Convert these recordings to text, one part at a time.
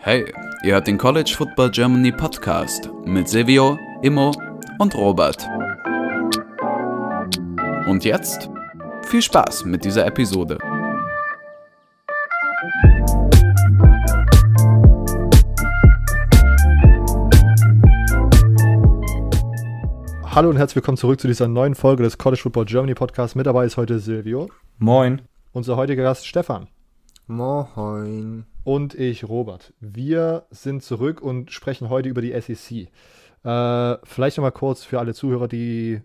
Hey, ihr hört den College Football Germany Podcast mit Silvio, Immo und Robert. Und jetzt viel Spaß mit dieser Episode. Hallo und herzlich willkommen zurück zu dieser neuen Folge des College Football Germany Podcast. Mit dabei ist heute Silvio. Moin. Unser heutiger Gast Stefan. Moin. Und ich, Robert. Wir sind zurück und sprechen heute über die SEC. Äh, vielleicht nochmal kurz für alle Zuhörer, die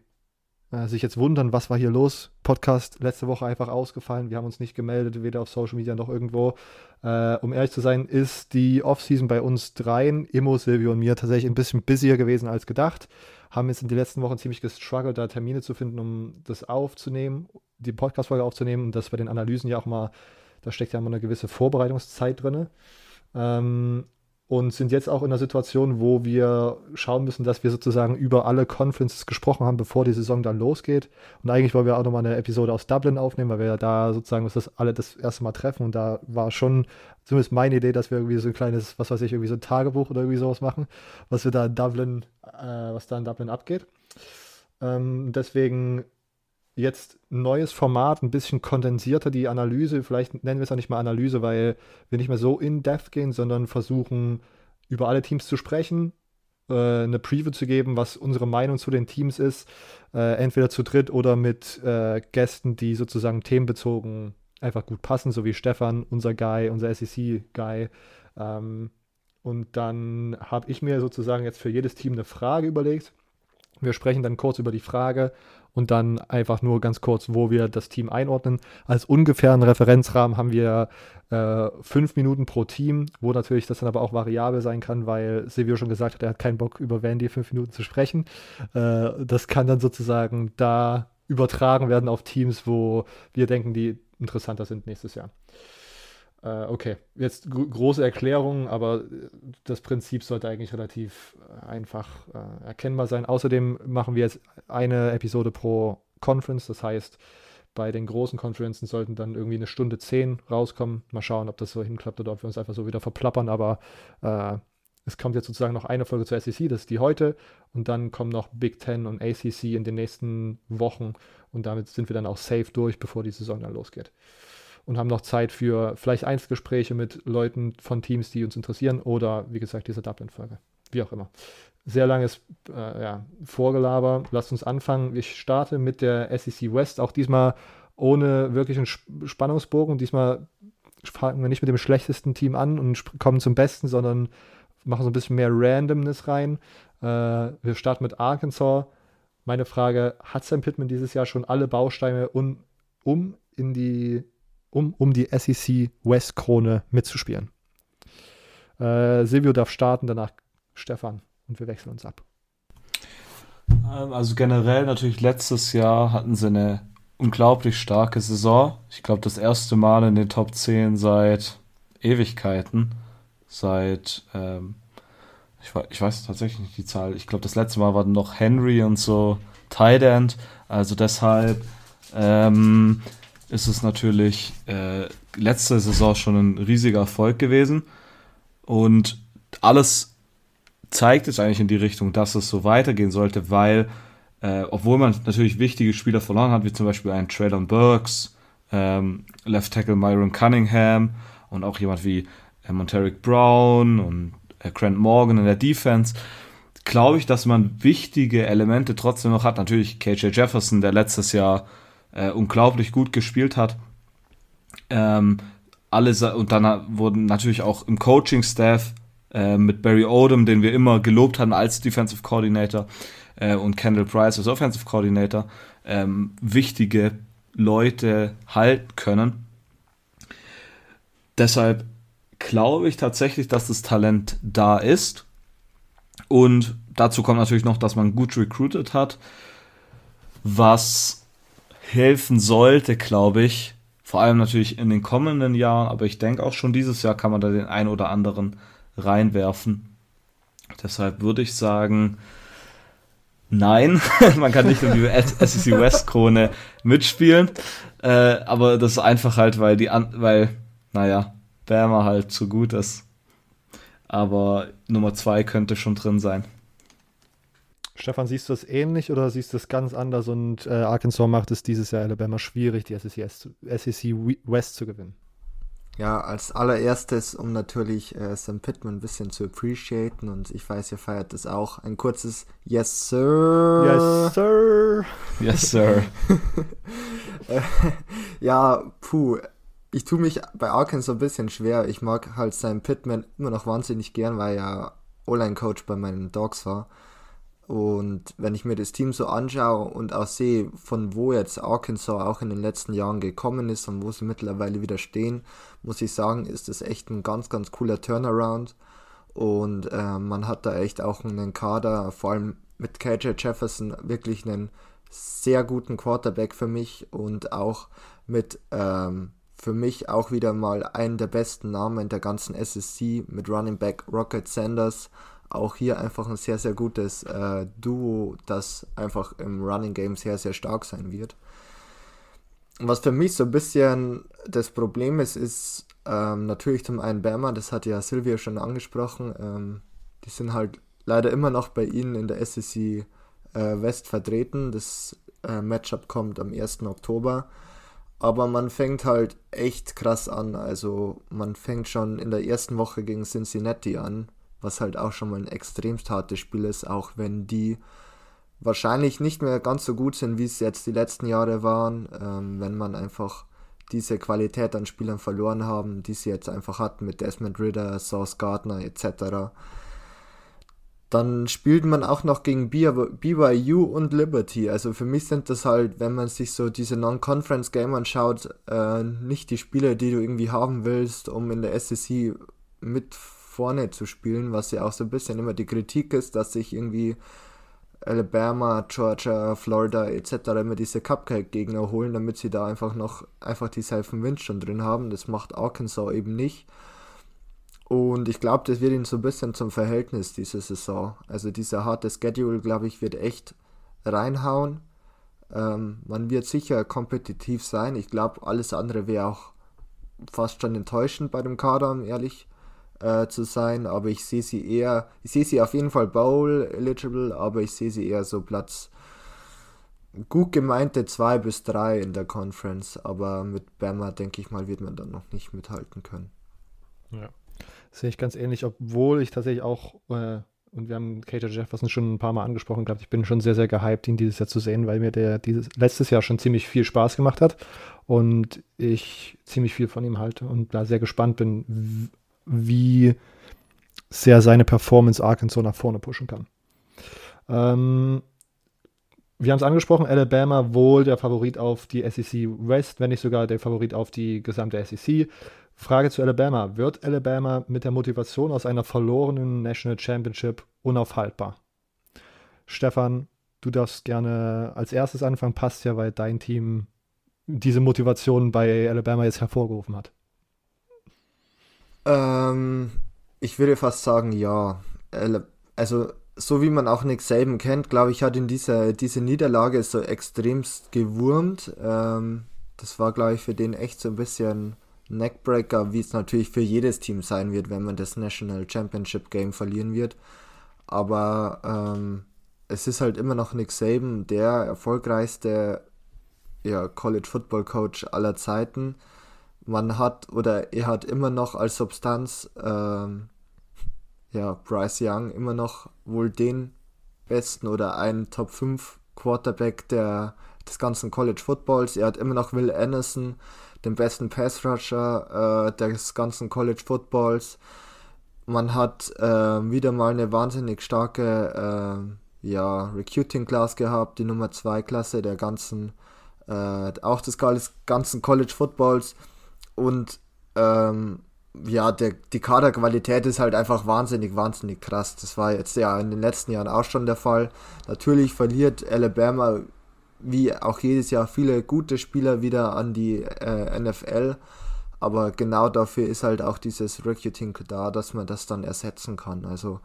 äh, sich jetzt wundern, was war hier los. Podcast letzte Woche einfach ausgefallen. Wir haben uns nicht gemeldet, weder auf Social Media noch irgendwo. Äh, um ehrlich zu sein, ist die Offseason bei uns dreien, Immo, Silvio und mir, tatsächlich ein bisschen busier gewesen als gedacht. Haben jetzt in den letzten Wochen ziemlich gestruggelt, da Termine zu finden, um das aufzunehmen, die Podcast-Folge aufzunehmen und das bei den Analysen ja auch mal da steckt ja immer eine gewisse Vorbereitungszeit drin. Ähm, und sind jetzt auch in einer Situation, wo wir schauen müssen, dass wir sozusagen über alle Conferences gesprochen haben, bevor die Saison dann losgeht. Und eigentlich wollen wir auch nochmal eine Episode aus Dublin aufnehmen, weil wir ja da sozusagen uns das alle das erste Mal treffen. Und da war schon zumindest meine Idee, dass wir irgendwie so ein kleines, was weiß ich, irgendwie so ein Tagebuch oder irgendwie sowas machen, was wir da in Dublin, äh, was da in Dublin abgeht. Ähm, deswegen jetzt ein neues Format, ein bisschen kondensierter die Analyse. Vielleicht nennen wir es auch nicht mal Analyse, weil wir nicht mehr so in-depth gehen, sondern versuchen, über alle Teams zu sprechen, äh, eine Preview zu geben, was unsere Meinung zu den Teams ist. Äh, entweder zu dritt oder mit äh, Gästen, die sozusagen themenbezogen einfach gut passen, so wie Stefan, unser Guy, unser SEC-Guy. Ähm, und dann habe ich mir sozusagen jetzt für jedes Team eine Frage überlegt. Wir sprechen dann kurz über die Frage und dann einfach nur ganz kurz, wo wir das Team einordnen. Als ungefähren Referenzrahmen haben wir äh, fünf Minuten pro Team, wo natürlich das dann aber auch variabel sein kann, weil Silvio schon gesagt hat, er hat keinen Bock über Vandy fünf Minuten zu sprechen. Äh, das kann dann sozusagen da übertragen werden auf Teams, wo wir denken, die interessanter sind nächstes Jahr. Äh, okay, jetzt große Erklärung, aber äh, das Prinzip sollte eigentlich relativ äh, einfach äh, erkennbar sein. Außerdem machen wir jetzt eine Episode pro Conference, das heißt, bei den großen Konferenzen sollten dann irgendwie eine Stunde zehn rauskommen. Mal schauen, ob das so hinklappt oder ob wir uns einfach so wieder verplappern, aber äh, es kommt jetzt sozusagen noch eine Folge zur SEC, das ist die heute, und dann kommen noch Big Ten und ACC in den nächsten Wochen. Und damit sind wir dann auch safe durch, bevor die Saison dann losgeht und haben noch Zeit für vielleicht Einzelgespräche mit Leuten von Teams, die uns interessieren oder wie gesagt diese Dublin-Folge. Wie auch immer. Sehr langes äh, ja, Vorgelaber. Lasst uns anfangen. Ich starte mit der SEC West. Auch diesmal ohne wirklichen Spannungsbogen. Diesmal fangen wir nicht mit dem schlechtesten Team an und kommen zum Besten, sondern machen so ein bisschen mehr Randomness rein. Äh, wir starten mit Arkansas. Meine Frage: Hat Sam Pittman dieses Jahr schon alle Bausteine, um, um in die um, um die SEC West Krone mitzuspielen. Äh, Silvio darf starten, danach Stefan und wir wechseln uns ab. Ähm, also generell natürlich letztes Jahr hatten sie eine unglaublich starke Saison. Ich glaube das erste Mal in den Top 10 seit Ewigkeiten. Seit, ähm, ich, ich, weiß tatsächlich nicht die Zahl. Ich glaube das letzte Mal war noch Henry und so Tight End. Also deshalb ähm, ist es natürlich äh, letzte Saison schon ein riesiger Erfolg gewesen. Und alles zeigt jetzt eigentlich in die Richtung, dass es so weitergehen sollte, weil, äh, obwohl man natürlich wichtige Spieler verloren hat, wie zum Beispiel einen Traylon Burks, ähm, Left Tackle Myron Cunningham und auch jemand wie äh, Monteric Brown und äh, Grant Morgan in der Defense, glaube ich, dass man wichtige Elemente trotzdem noch hat. Natürlich KJ Jefferson, der letztes Jahr äh, unglaublich gut gespielt hat. Ähm, alle, und dann wurden natürlich auch im Coaching-Staff äh, mit Barry Odom, den wir immer gelobt hatten als Defensive Coordinator, äh, und Kendall Price als Offensive Coordinator, ähm, wichtige Leute halten können. Deshalb glaube ich tatsächlich, dass das Talent da ist. Und dazu kommt natürlich noch, dass man gut recruited hat, was helfen sollte, glaube ich. Vor allem natürlich in den kommenden Jahren, aber ich denke auch schon dieses Jahr kann man da den einen oder anderen reinwerfen. Deshalb würde ich sagen, nein, man kann nicht um die SEC West Krone mitspielen. Äh, aber das ist einfach halt, weil die, weil naja, Bama halt zu gut ist. Aber Nummer zwei könnte schon drin sein. Stefan, siehst du das ähnlich oder siehst du das ganz anders und äh, Arkansas macht es dieses Jahr Alabama schwierig, die SEC, SEC West zu gewinnen? Ja, als allererstes, um natürlich äh, Sam Pittman ein bisschen zu appreciaten und ich weiß, ihr feiert das auch, ein kurzes Yes, Sir. Yes, Sir. Yes, Sir. ja, puh. Ich tue mich bei Arkansas ein bisschen schwer. Ich mag halt Sam Pittman immer noch wahnsinnig gern, weil er O-Line-Coach bei meinen Dogs war. Und wenn ich mir das Team so anschaue und auch sehe, von wo jetzt Arkansas auch in den letzten Jahren gekommen ist und wo sie mittlerweile wieder stehen, muss ich sagen, ist das echt ein ganz, ganz cooler Turnaround. Und äh, man hat da echt auch einen Kader, vor allem mit KJ Jefferson, wirklich einen sehr guten Quarterback für mich und auch mit ähm, für mich auch wieder mal einen der besten Namen der ganzen SSC mit Running Back Rocket Sanders auch hier einfach ein sehr, sehr gutes äh, Duo, das einfach im Running Game sehr, sehr stark sein wird. Was für mich so ein bisschen das Problem ist, ist ähm, natürlich zum einen Bama, das hat ja Silvia schon angesprochen. Ähm, die sind halt leider immer noch bei ihnen in der SEC äh, West vertreten. Das äh, Matchup kommt am 1. Oktober. Aber man fängt halt echt krass an. Also man fängt schon in der ersten Woche gegen Cincinnati an was halt auch schon mal ein extremst hartes Spiel ist, auch wenn die wahrscheinlich nicht mehr ganz so gut sind, wie es jetzt die letzten Jahre waren, ähm, wenn man einfach diese Qualität an Spielern verloren haben, die sie jetzt einfach hatten mit Desmond Ritter, Sauce Gardner etc. Dann spielt man auch noch gegen BYU und Liberty. Also für mich sind das halt, wenn man sich so diese Non-Conference-Game anschaut, äh, nicht die Spiele, die du irgendwie haben willst, um in der SEC mit vorne zu spielen, was ja auch so ein bisschen immer die Kritik ist, dass sich irgendwie Alabama, Georgia, Florida etc. immer diese Cupcake-Gegner holen, damit sie da einfach noch einfach dieselben Wind schon drin haben. Das macht Arkansas eben nicht. Und ich glaube, das wird ihnen so ein bisschen zum Verhältnis diese Saison. Also dieser harte Schedule, glaube ich, wird echt reinhauen. Ähm, man wird sicher kompetitiv sein. Ich glaube, alles andere wäre auch fast schon enttäuschend bei dem Kader, um ehrlich äh, zu sein, aber ich sehe sie eher, ich sehe sie auf jeden Fall Bowl eligible, aber ich sehe sie eher so Platz gut gemeinte 2 bis 3 in der Conference, aber mit Bama denke ich mal, wird man dann noch nicht mithalten können. Ja, sehe ich ganz ähnlich, obwohl ich tatsächlich auch äh, und wir haben KJ Jefferson schon ein paar Mal angesprochen gehabt. Ich bin schon sehr, sehr gehypt, ihn dieses Jahr zu sehen, weil mir der dieses letztes Jahr schon ziemlich viel Spaß gemacht hat und ich ziemlich viel von ihm halte und da sehr gespannt bin, wie sehr seine Performance Arkansas nach vorne pushen kann. Ähm, wir haben es angesprochen, Alabama wohl der Favorit auf die SEC West, wenn nicht sogar der Favorit auf die gesamte SEC. Frage zu Alabama. Wird Alabama mit der Motivation aus einer verlorenen National Championship unaufhaltbar? Stefan, du darfst gerne als erstes anfangen, passt ja, weil dein Team diese Motivation bei Alabama jetzt hervorgerufen hat. Ähm, ich würde fast sagen, ja. Also, so wie man auch Nick Saban kennt, glaube ich, hat ihn diese, diese Niederlage so extremst gewurmt. Ähm, das war, glaube ich, für den echt so ein bisschen Neckbreaker, wie es natürlich für jedes Team sein wird, wenn man das National Championship Game verlieren wird. Aber ähm, es ist halt immer noch Nick Saban, der erfolgreichste ja, College Football Coach aller Zeiten man hat oder er hat immer noch als Substanz ähm, ja, Bryce Young immer noch wohl den besten oder einen Top 5 Quarterback der, des ganzen College Footballs. Er hat immer noch Will Anderson, den besten Pass Rusher äh, des ganzen College Footballs. Man hat äh, wieder mal eine wahnsinnig starke äh, ja, Recruiting Class gehabt, die Nummer 2 Klasse der ganzen, äh, auch des ganzen College Footballs. Und ähm, ja, der, die Kaderqualität ist halt einfach wahnsinnig, wahnsinnig krass. Das war jetzt ja in den letzten Jahren auch schon der Fall. Natürlich verliert Alabama wie auch jedes Jahr viele gute Spieler wieder an die äh, NFL. Aber genau dafür ist halt auch dieses Recruiting da, dass man das dann ersetzen kann. Also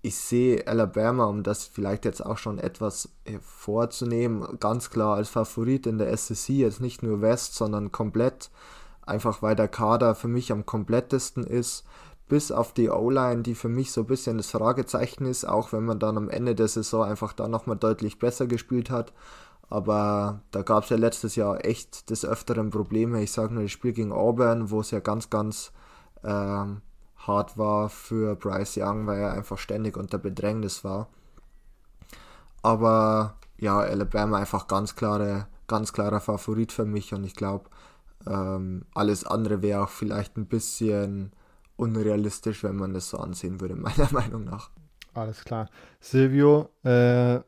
ich sehe Alabama, um das vielleicht jetzt auch schon etwas vorzunehmen, ganz klar als Favorit in der SEC, jetzt nicht nur West, sondern komplett einfach weil der Kader für mich am komplettesten ist, bis auf die O-Line, die für mich so ein bisschen das Fragezeichen ist, auch wenn man dann am Ende der Saison einfach da nochmal deutlich besser gespielt hat. Aber da gab es ja letztes Jahr echt des Öfteren Probleme. Ich sage nur das Spiel gegen Auburn, wo es ja ganz, ganz ähm, hart war für Bryce Young, weil er einfach ständig unter Bedrängnis war. Aber ja, Alabama einfach ganz klare, ganz klarer Favorit für mich und ich glaube, ähm, alles andere wäre auch vielleicht ein bisschen unrealistisch, wenn man das so ansehen würde, meiner Meinung nach. Alles klar. Silvio, äh,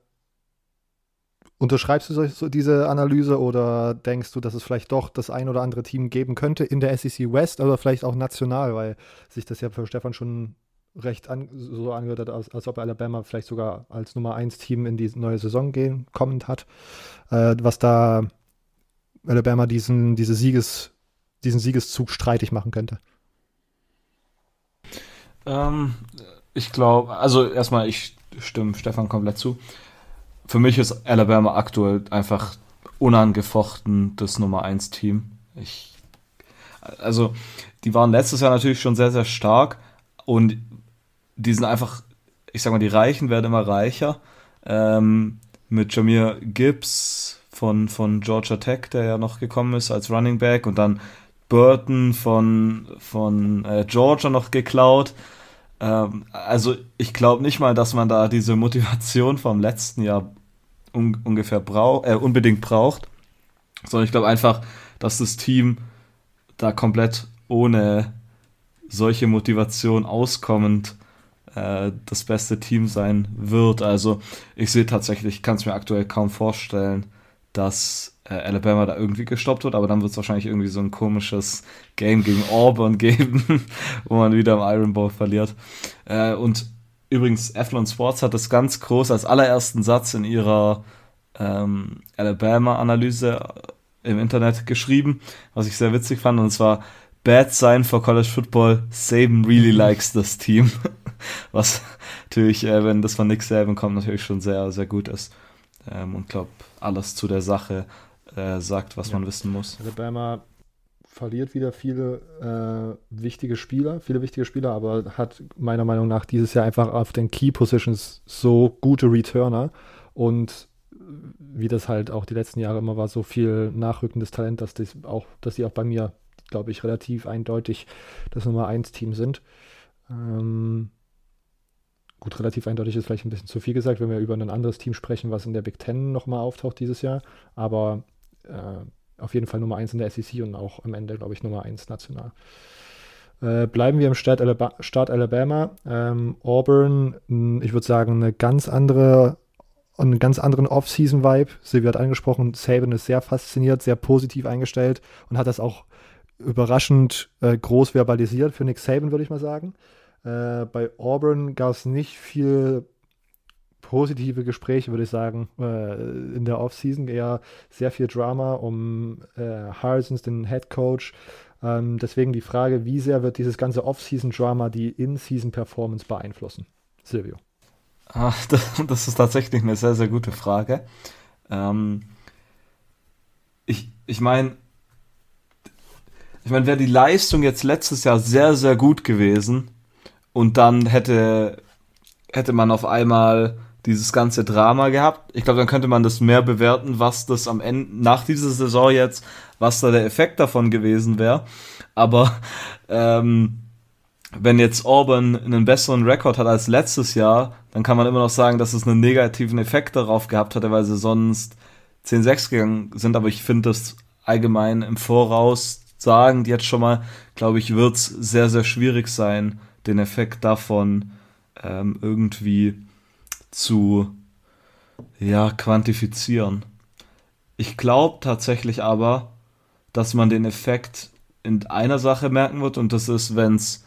unterschreibst du so diese Analyse oder denkst du, dass es vielleicht doch das ein oder andere Team geben könnte in der SEC West oder vielleicht auch national, weil sich das ja für Stefan schon recht an, so angehört hat, als, als ob Alabama vielleicht sogar als Nummer 1 Team in die neue Saison gehen, kommend hat, äh, was da Alabama diesen, diese Sieges, diesen Siegeszug streitig machen könnte. Ähm, ich glaube, also erstmal, ich stimme Stefan komplett zu. Für mich ist Alabama aktuell einfach unangefochten das Nummer 1 Team. Ich, also, die waren letztes Jahr natürlich schon sehr, sehr stark und die sind einfach, ich sag mal, die Reichen werden immer reicher. Ähm, mit Jamir Gibbs von, von Georgia Tech, der ja noch gekommen ist als Running Back und dann Burton von, von äh, Georgia noch geklaut. Ähm, also ich glaube nicht mal, dass man da diese Motivation vom letzten Jahr un ungefähr braucht, äh, unbedingt braucht, sondern ich glaube einfach, dass das Team da komplett ohne solche Motivation auskommend äh, das beste Team sein wird. Also ich sehe tatsächlich, kann es mir aktuell kaum vorstellen, dass äh, Alabama da irgendwie gestoppt wird, aber dann wird es wahrscheinlich irgendwie so ein komisches Game gegen Auburn geben, wo man wieder im Iron Bowl verliert. Äh, und übrigens, Athlon Sports hat das ganz groß als allerersten Satz in ihrer ähm, Alabama-Analyse im Internet geschrieben, was ich sehr witzig fand, und zwar Bad Sign for College Football, Saban really likes this team. was natürlich, äh, wenn das von Nick Saban kommt, natürlich schon sehr, sehr gut ist. Ähm, und glaube, alles zu der Sache äh, sagt, was ja. man wissen muss. Alabama verliert wieder viele äh, wichtige Spieler, viele wichtige Spieler, aber hat meiner Meinung nach dieses Jahr einfach auf den Key Positions so gute Returner und wie das halt auch die letzten Jahre immer war, so viel nachrückendes Talent, dass das auch, dass sie auch bei mir, glaube ich, relativ eindeutig das Nummer 1 Team sind. Ähm, gut, relativ eindeutig ist vielleicht ein bisschen zu viel gesagt, wenn wir über ein anderes Team sprechen, was in der Big Ten nochmal auftaucht dieses Jahr. Aber äh, auf jeden Fall Nummer 1 in der SEC und auch am Ende, glaube ich, Nummer 1 national. Äh, bleiben wir im Staat, Alabama. Staat Alabama. Ähm, Auburn, ich würde sagen, eine ganz andere einen ganz anderen Off-Season-Vibe. Silvia hat angesprochen, Saban ist sehr fasziniert, sehr positiv eingestellt und hat das auch überraschend äh, groß verbalisiert für Nick Saban, würde ich mal sagen. Äh, bei Auburn gab es nicht viel positive Gespräche, würde ich sagen, äh, in der Offseason. Eher sehr viel Drama um äh, Harsons, den Head Coach. Ähm, deswegen die Frage, wie sehr wird dieses ganze Off-Season-Drama die In-Season-Performance beeinflussen? Silvio. Ach, das, das, ist tatsächlich eine sehr, sehr gute Frage. Ähm, ich ich meine, ich meine, wäre die Leistung jetzt letztes Jahr sehr, sehr gut gewesen, und dann hätte, hätte man auf einmal dieses ganze Drama gehabt. Ich glaube, dann könnte man das mehr bewerten, was das am Ende, nach dieser Saison jetzt, was da der Effekt davon gewesen wäre. Aber ähm, wenn jetzt Auburn einen besseren Rekord hat als letztes Jahr, dann kann man immer noch sagen, dass es einen negativen Effekt darauf gehabt hatte, weil sie sonst 10-6 gegangen sind. Aber ich finde das allgemein im Voraus sagen, jetzt schon mal, glaube ich, wird es sehr, sehr schwierig sein, den Effekt davon ähm, irgendwie zu ja, quantifizieren. Ich glaube tatsächlich aber, dass man den Effekt in einer Sache merken wird und das ist, wenn's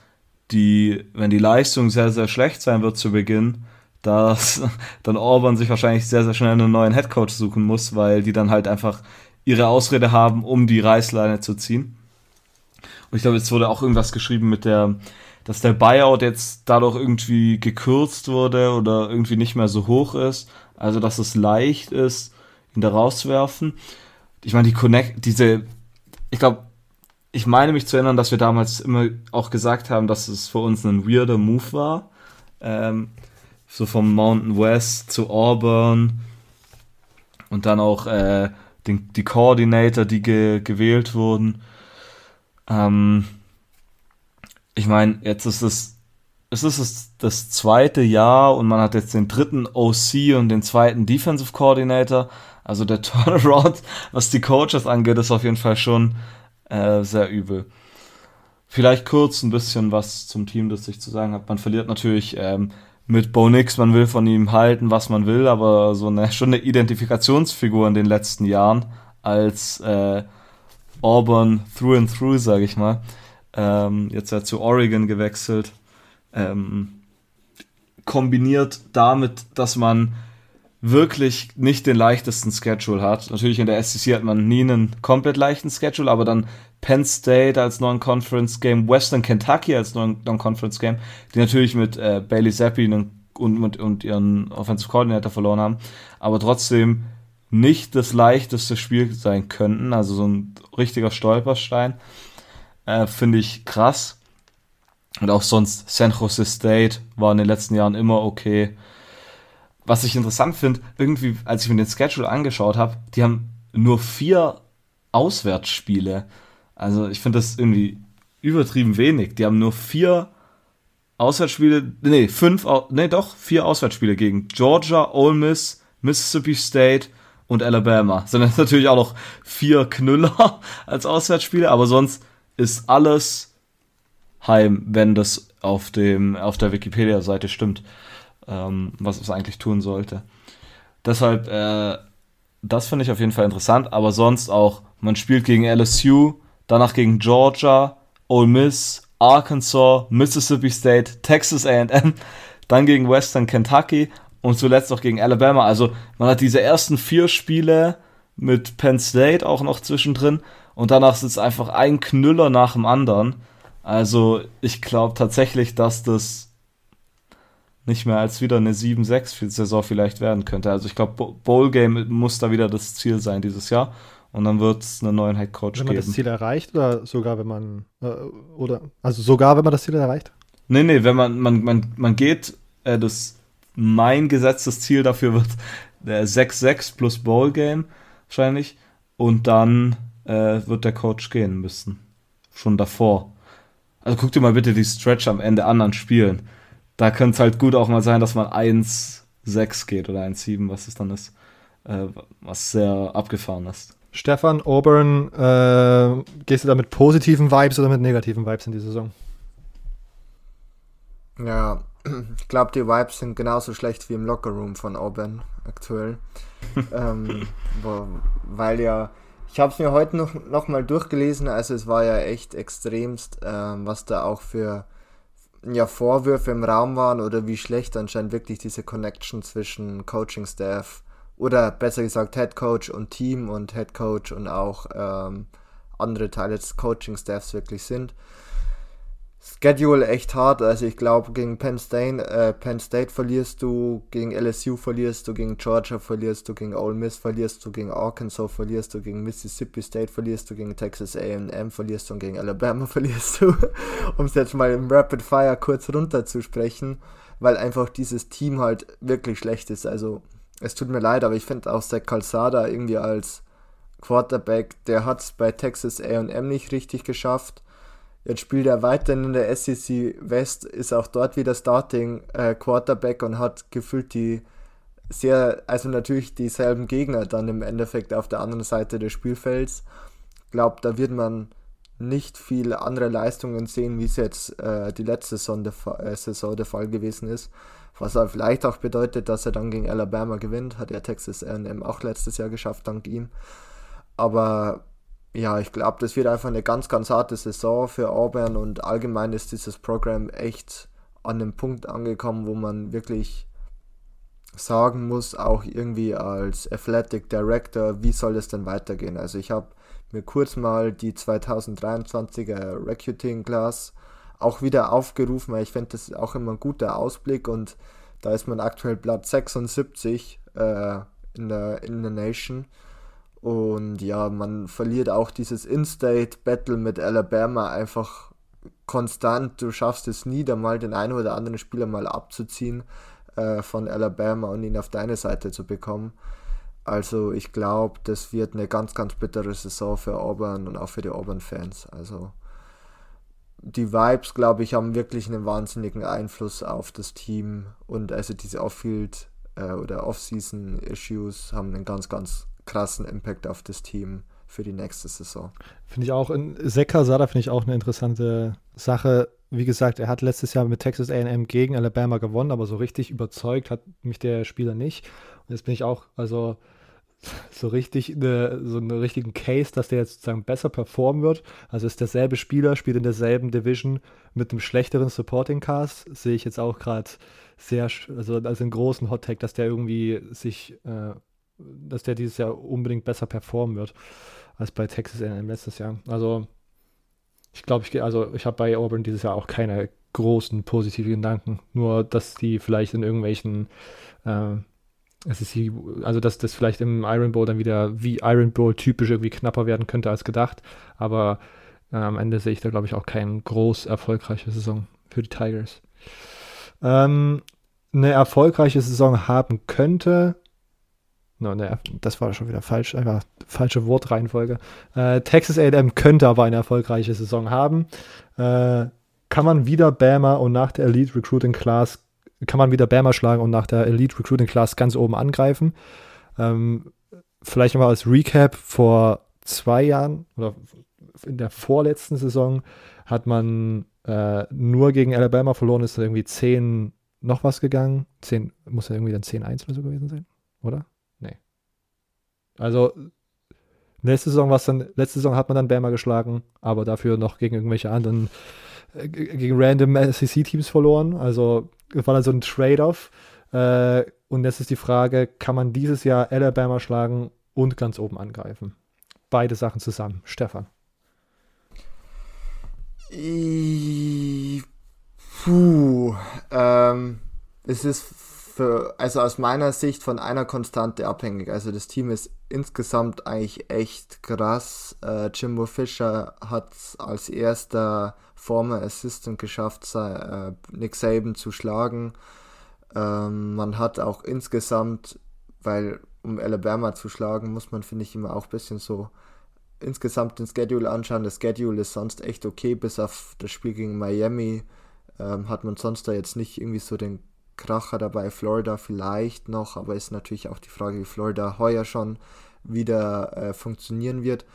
die, wenn die Leistung sehr, sehr schlecht sein wird zu Beginn, dass dann Orban sich wahrscheinlich sehr, sehr schnell einen neuen Headcoach suchen muss, weil die dann halt einfach ihre Ausrede haben, um die Reißleine zu ziehen. Und ich glaube, jetzt wurde auch irgendwas geschrieben mit der, dass der Buyout jetzt dadurch irgendwie gekürzt wurde oder irgendwie nicht mehr so hoch ist. Also, dass es leicht ist, ihn da rauszuwerfen. Ich meine, die Connect, diese, ich glaube, ich meine mich zu erinnern, dass wir damals immer auch gesagt haben, dass es für uns ein weirder Move war. Ähm, so vom Mountain West zu Auburn und dann auch äh, den, die Coordinator, die ge gewählt wurden. Ähm, ich meine, jetzt ist es, es ist das, das zweite Jahr und man hat jetzt den dritten OC und den zweiten Defensive Coordinator. Also der Turnaround, was die Coaches angeht, ist auf jeden Fall schon äh, sehr übel. Vielleicht kurz ein bisschen was zum Team, das ich zu sagen habe. Man verliert natürlich ähm, mit Bo Nix, man will von ihm halten, was man will, aber so eine schon eine Identifikationsfigur in den letzten Jahren als äh, Auburn through and through, sage ich mal. Ähm, jetzt er zu Oregon gewechselt. Ähm, kombiniert damit, dass man wirklich nicht den leichtesten Schedule hat. Natürlich in der SEC hat man nie einen komplett leichten Schedule, aber dann Penn State als Non-Conference-Game, Western Kentucky als Non-Conference-Game, die natürlich mit äh, Bailey Zappi und, und, und ihren Offensive Coordinator verloren haben, aber trotzdem nicht das leichteste Spiel sein könnten. Also so ein richtiger Stolperstein. Äh, Finde ich krass. Und auch sonst San Jose State war in den letzten Jahren immer okay was ich interessant finde, irgendwie, als ich mir den Schedule angeschaut habe, die haben nur vier Auswärtsspiele. Also ich finde das irgendwie übertrieben wenig. Die haben nur vier Auswärtsspiele, nee, fünf, nee, doch, vier Auswärtsspiele gegen Georgia, Ole Miss, Mississippi State und Alabama. Sind natürlich auch noch vier Knüller als Auswärtsspiele, aber sonst ist alles heim, wenn das auf dem, auf der Wikipedia-Seite stimmt ähm, was es eigentlich tun sollte. Deshalb, äh, das finde ich auf jeden Fall interessant, aber sonst auch, man spielt gegen LSU, danach gegen Georgia, Ole Miss, Arkansas, Mississippi State, Texas AM, dann gegen Western Kentucky und zuletzt auch gegen Alabama. Also man hat diese ersten vier Spiele mit Penn State auch noch zwischendrin und danach sitzt einfach ein Knüller nach dem anderen. Also ich glaube tatsächlich, dass das nicht mehr als wieder eine 7-6-Saison vielleicht werden könnte. Also ich glaube, Bowl Game muss da wieder das Ziel sein dieses Jahr. Und dann wird es einen neuen Head Coach geben. Wenn man das Ziel erreicht oder sogar wenn man äh, oder also sogar wenn man das Ziel erreicht? Nee, nee, wenn man man man, man geht äh, das mein gesetztes Ziel dafür wird der 6-6 plus Bowl Game wahrscheinlich und dann äh, wird der Coach gehen müssen. Schon davor. Also guck dir mal bitte die Stretch am Ende anderen Spielen da könnte es halt gut auch mal sein, dass man 1-6 geht oder 1-7, was es dann ist, äh, was sehr abgefahren ist. Stefan, Auburn, äh, gehst du da mit positiven Vibes oder mit negativen Vibes in die Saison? Ja, ich glaube, die Vibes sind genauso schlecht wie im Lockerroom von Auburn aktuell. ähm, wo, weil ja, ich habe es mir heute noch, noch mal durchgelesen, also es war ja echt extremst, ähm, was da auch für ja, Vorwürfe im Raum waren oder wie schlecht anscheinend wirklich diese Connection zwischen Coaching-Staff oder besser gesagt Head Coach und Team und Head Coach und auch ähm, andere Teile des Coaching-Staffs wirklich sind. Schedule echt hart. Also ich glaube, gegen Penn State, äh, Penn State verlierst du, gegen LSU verlierst du, gegen Georgia verlierst du, gegen Ole Miss verlierst du, gegen Arkansas verlierst du, gegen Mississippi State verlierst du, gegen Texas A&M verlierst du und gegen Alabama verlierst du. um es jetzt mal im Rapid Fire kurz runterzusprechen, weil einfach dieses Team halt wirklich schlecht ist. Also es tut mir leid, aber ich finde auch Zach Calzada irgendwie als Quarterback, der hat es bei Texas A&M nicht richtig geschafft Jetzt spielt er weiterhin in der SEC West, ist auch dort wieder Starting äh, Quarterback und hat gefühlt die sehr, also natürlich dieselben Gegner dann im Endeffekt auf der anderen Seite des Spielfelds. Ich glaube, da wird man nicht viel andere Leistungen sehen, wie es jetzt äh, die letzte Saison der, äh, Saison der Fall gewesen ist. Was aber vielleicht auch bedeutet, dass er dann gegen Alabama gewinnt. Hat ja Texas A&M auch letztes Jahr geschafft, dank ihm. Aber ja, ich glaube, das wird einfach eine ganz, ganz harte Saison für Auburn und allgemein ist dieses Programm echt an einem Punkt angekommen, wo man wirklich sagen muss, auch irgendwie als Athletic Director, wie soll es denn weitergehen? Also ich habe mir kurz mal die 2023er Recruiting Class auch wieder aufgerufen, weil ich finde, das ist auch immer ein guter Ausblick und da ist man aktuell Platz 76 äh, in, der, in der Nation Und ja, man verliert auch dieses In-State-Battle mit Alabama einfach konstant. Du schaffst es nie, da mal den einen oder anderen Spieler mal abzuziehen äh, von Alabama und ihn auf deine Seite zu bekommen. Also ich glaube, das wird eine ganz, ganz bittere Saison für Auburn und auch für die Auburn-Fans. Also die Vibes, glaube ich, haben wirklich einen wahnsinnigen Einfluss auf das Team und also diese Off-Field äh, oder Off-Season-Issues haben einen ganz, ganz krassen Impact auf das Team für die nächste Saison. Finde ich auch, in Secker Sada finde ich auch eine interessante Sache. Wie gesagt, er hat letztes Jahr mit Texas AM gegen Alabama gewonnen, aber so richtig überzeugt hat mich der Spieler nicht. Und jetzt bin ich auch, also so richtig eine, so einen richtigen Case, dass der jetzt sozusagen besser performen wird. Also ist derselbe Spieler, spielt in derselben Division mit einem schlechteren Supporting Cast. Sehe ich jetzt auch gerade sehr, also als einen großen Hot Take, dass der irgendwie sich, äh, dass der dieses Jahr unbedingt besser performen wird als bei Texas A&M letztes Jahr. Also ich glaube, ich also ich habe bei Auburn dieses Jahr auch keine großen positiven Gedanken, nur dass die vielleicht in irgendwelchen äh, die, also dass das vielleicht im Iron Bowl dann wieder wie Iron Bowl typisch irgendwie knapper werden könnte als gedacht. Aber äh, am Ende sehe ich da, glaube ich, auch keine groß erfolgreiche Saison für die Tigers. Ähm, eine erfolgreiche Saison haben könnte. No, ne, das war schon wieder falsch, einfach falsche Wortreihenfolge. Äh, Texas AM könnte aber eine erfolgreiche Saison haben. Äh, kann man wieder Bama und nach der Elite Recruiting Class kann man wieder Bama schlagen und nach der Elite Recruiting Class ganz oben angreifen. Ähm, vielleicht nochmal als Recap: Vor zwei Jahren oder in der vorletzten Saison hat man äh, nur gegen Alabama verloren, ist irgendwie 10 noch was gegangen. 10, muss ja irgendwie dann 10-1 oder so gewesen sein, oder? Also, letzte Saison, was dann, letzte Saison hat man dann Bama geschlagen, aber dafür noch gegen irgendwelche anderen, äh, gegen random SEC-Teams verloren. Also, war dann so ein Trade-off. Äh, und jetzt ist die Frage, kann man dieses Jahr Alabama schlagen und ganz oben angreifen? Beide Sachen zusammen. Stefan. Puh. Ähm, es ist für, also aus meiner Sicht von einer Konstante abhängig. Also das Team ist insgesamt eigentlich echt krass. Äh, Jimbo Fischer hat als erster Former Assistant geschafft, äh, Nick Saban zu schlagen. Ähm, man hat auch insgesamt, weil um Alabama zu schlagen, muss man, finde ich, immer auch ein bisschen so insgesamt den Schedule anschauen. Das Schedule ist sonst echt okay, bis auf das Spiel gegen Miami ähm, hat man sonst da jetzt nicht irgendwie so den Kracher dabei. Florida vielleicht noch, aber ist natürlich auch die Frage, wie Florida heuer schon wieder äh, funktionieren wird.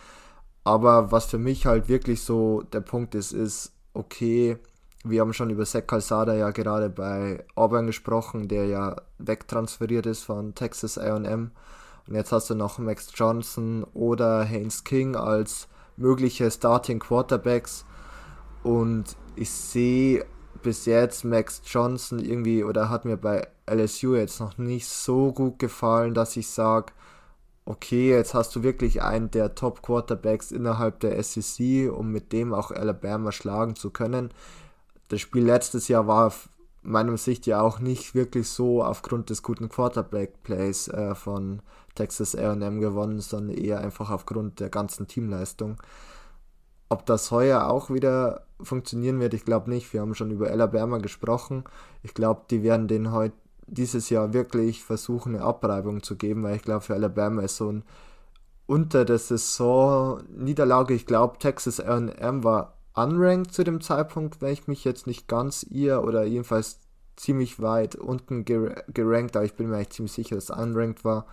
Aber was für mich halt wirklich so der Punkt ist, ist, okay, wir haben schon über Zach Calzada ja gerade bei Auburn gesprochen, der ja wegtransferiert ist von Texas AM. Und jetzt hast du noch Max Johnson oder Haynes King als mögliche Starting Quarterbacks. Und ich sehe bis jetzt Max Johnson irgendwie oder hat mir bei LSU jetzt noch nicht so gut gefallen, dass ich sage, okay, jetzt hast du wirklich einen der Top Quarterbacks innerhalb der SEC, um mit dem auch Alabama schlagen zu können. Das Spiel letztes Jahr war meiner Sicht ja auch nicht wirklich so aufgrund des guten Quarterback-Plays äh, von Texas AM gewonnen, sondern eher einfach aufgrund der ganzen Teamleistung. Ob das heuer auch wieder funktionieren wird, ich glaube nicht. Wir haben schon über Alabama gesprochen. Ich glaube, die werden den heute dieses Jahr wirklich versuchen, eine Abreibung zu geben, weil ich glaube, für Alabama ist so ein unter der Saison Niederlage, ich glaube, Texas AM war unranked zu dem Zeitpunkt, wenn ich mich jetzt nicht ganz ihr oder jedenfalls ziemlich weit unten gerankt, aber ich bin mir eigentlich ziemlich sicher, dass es unranked war.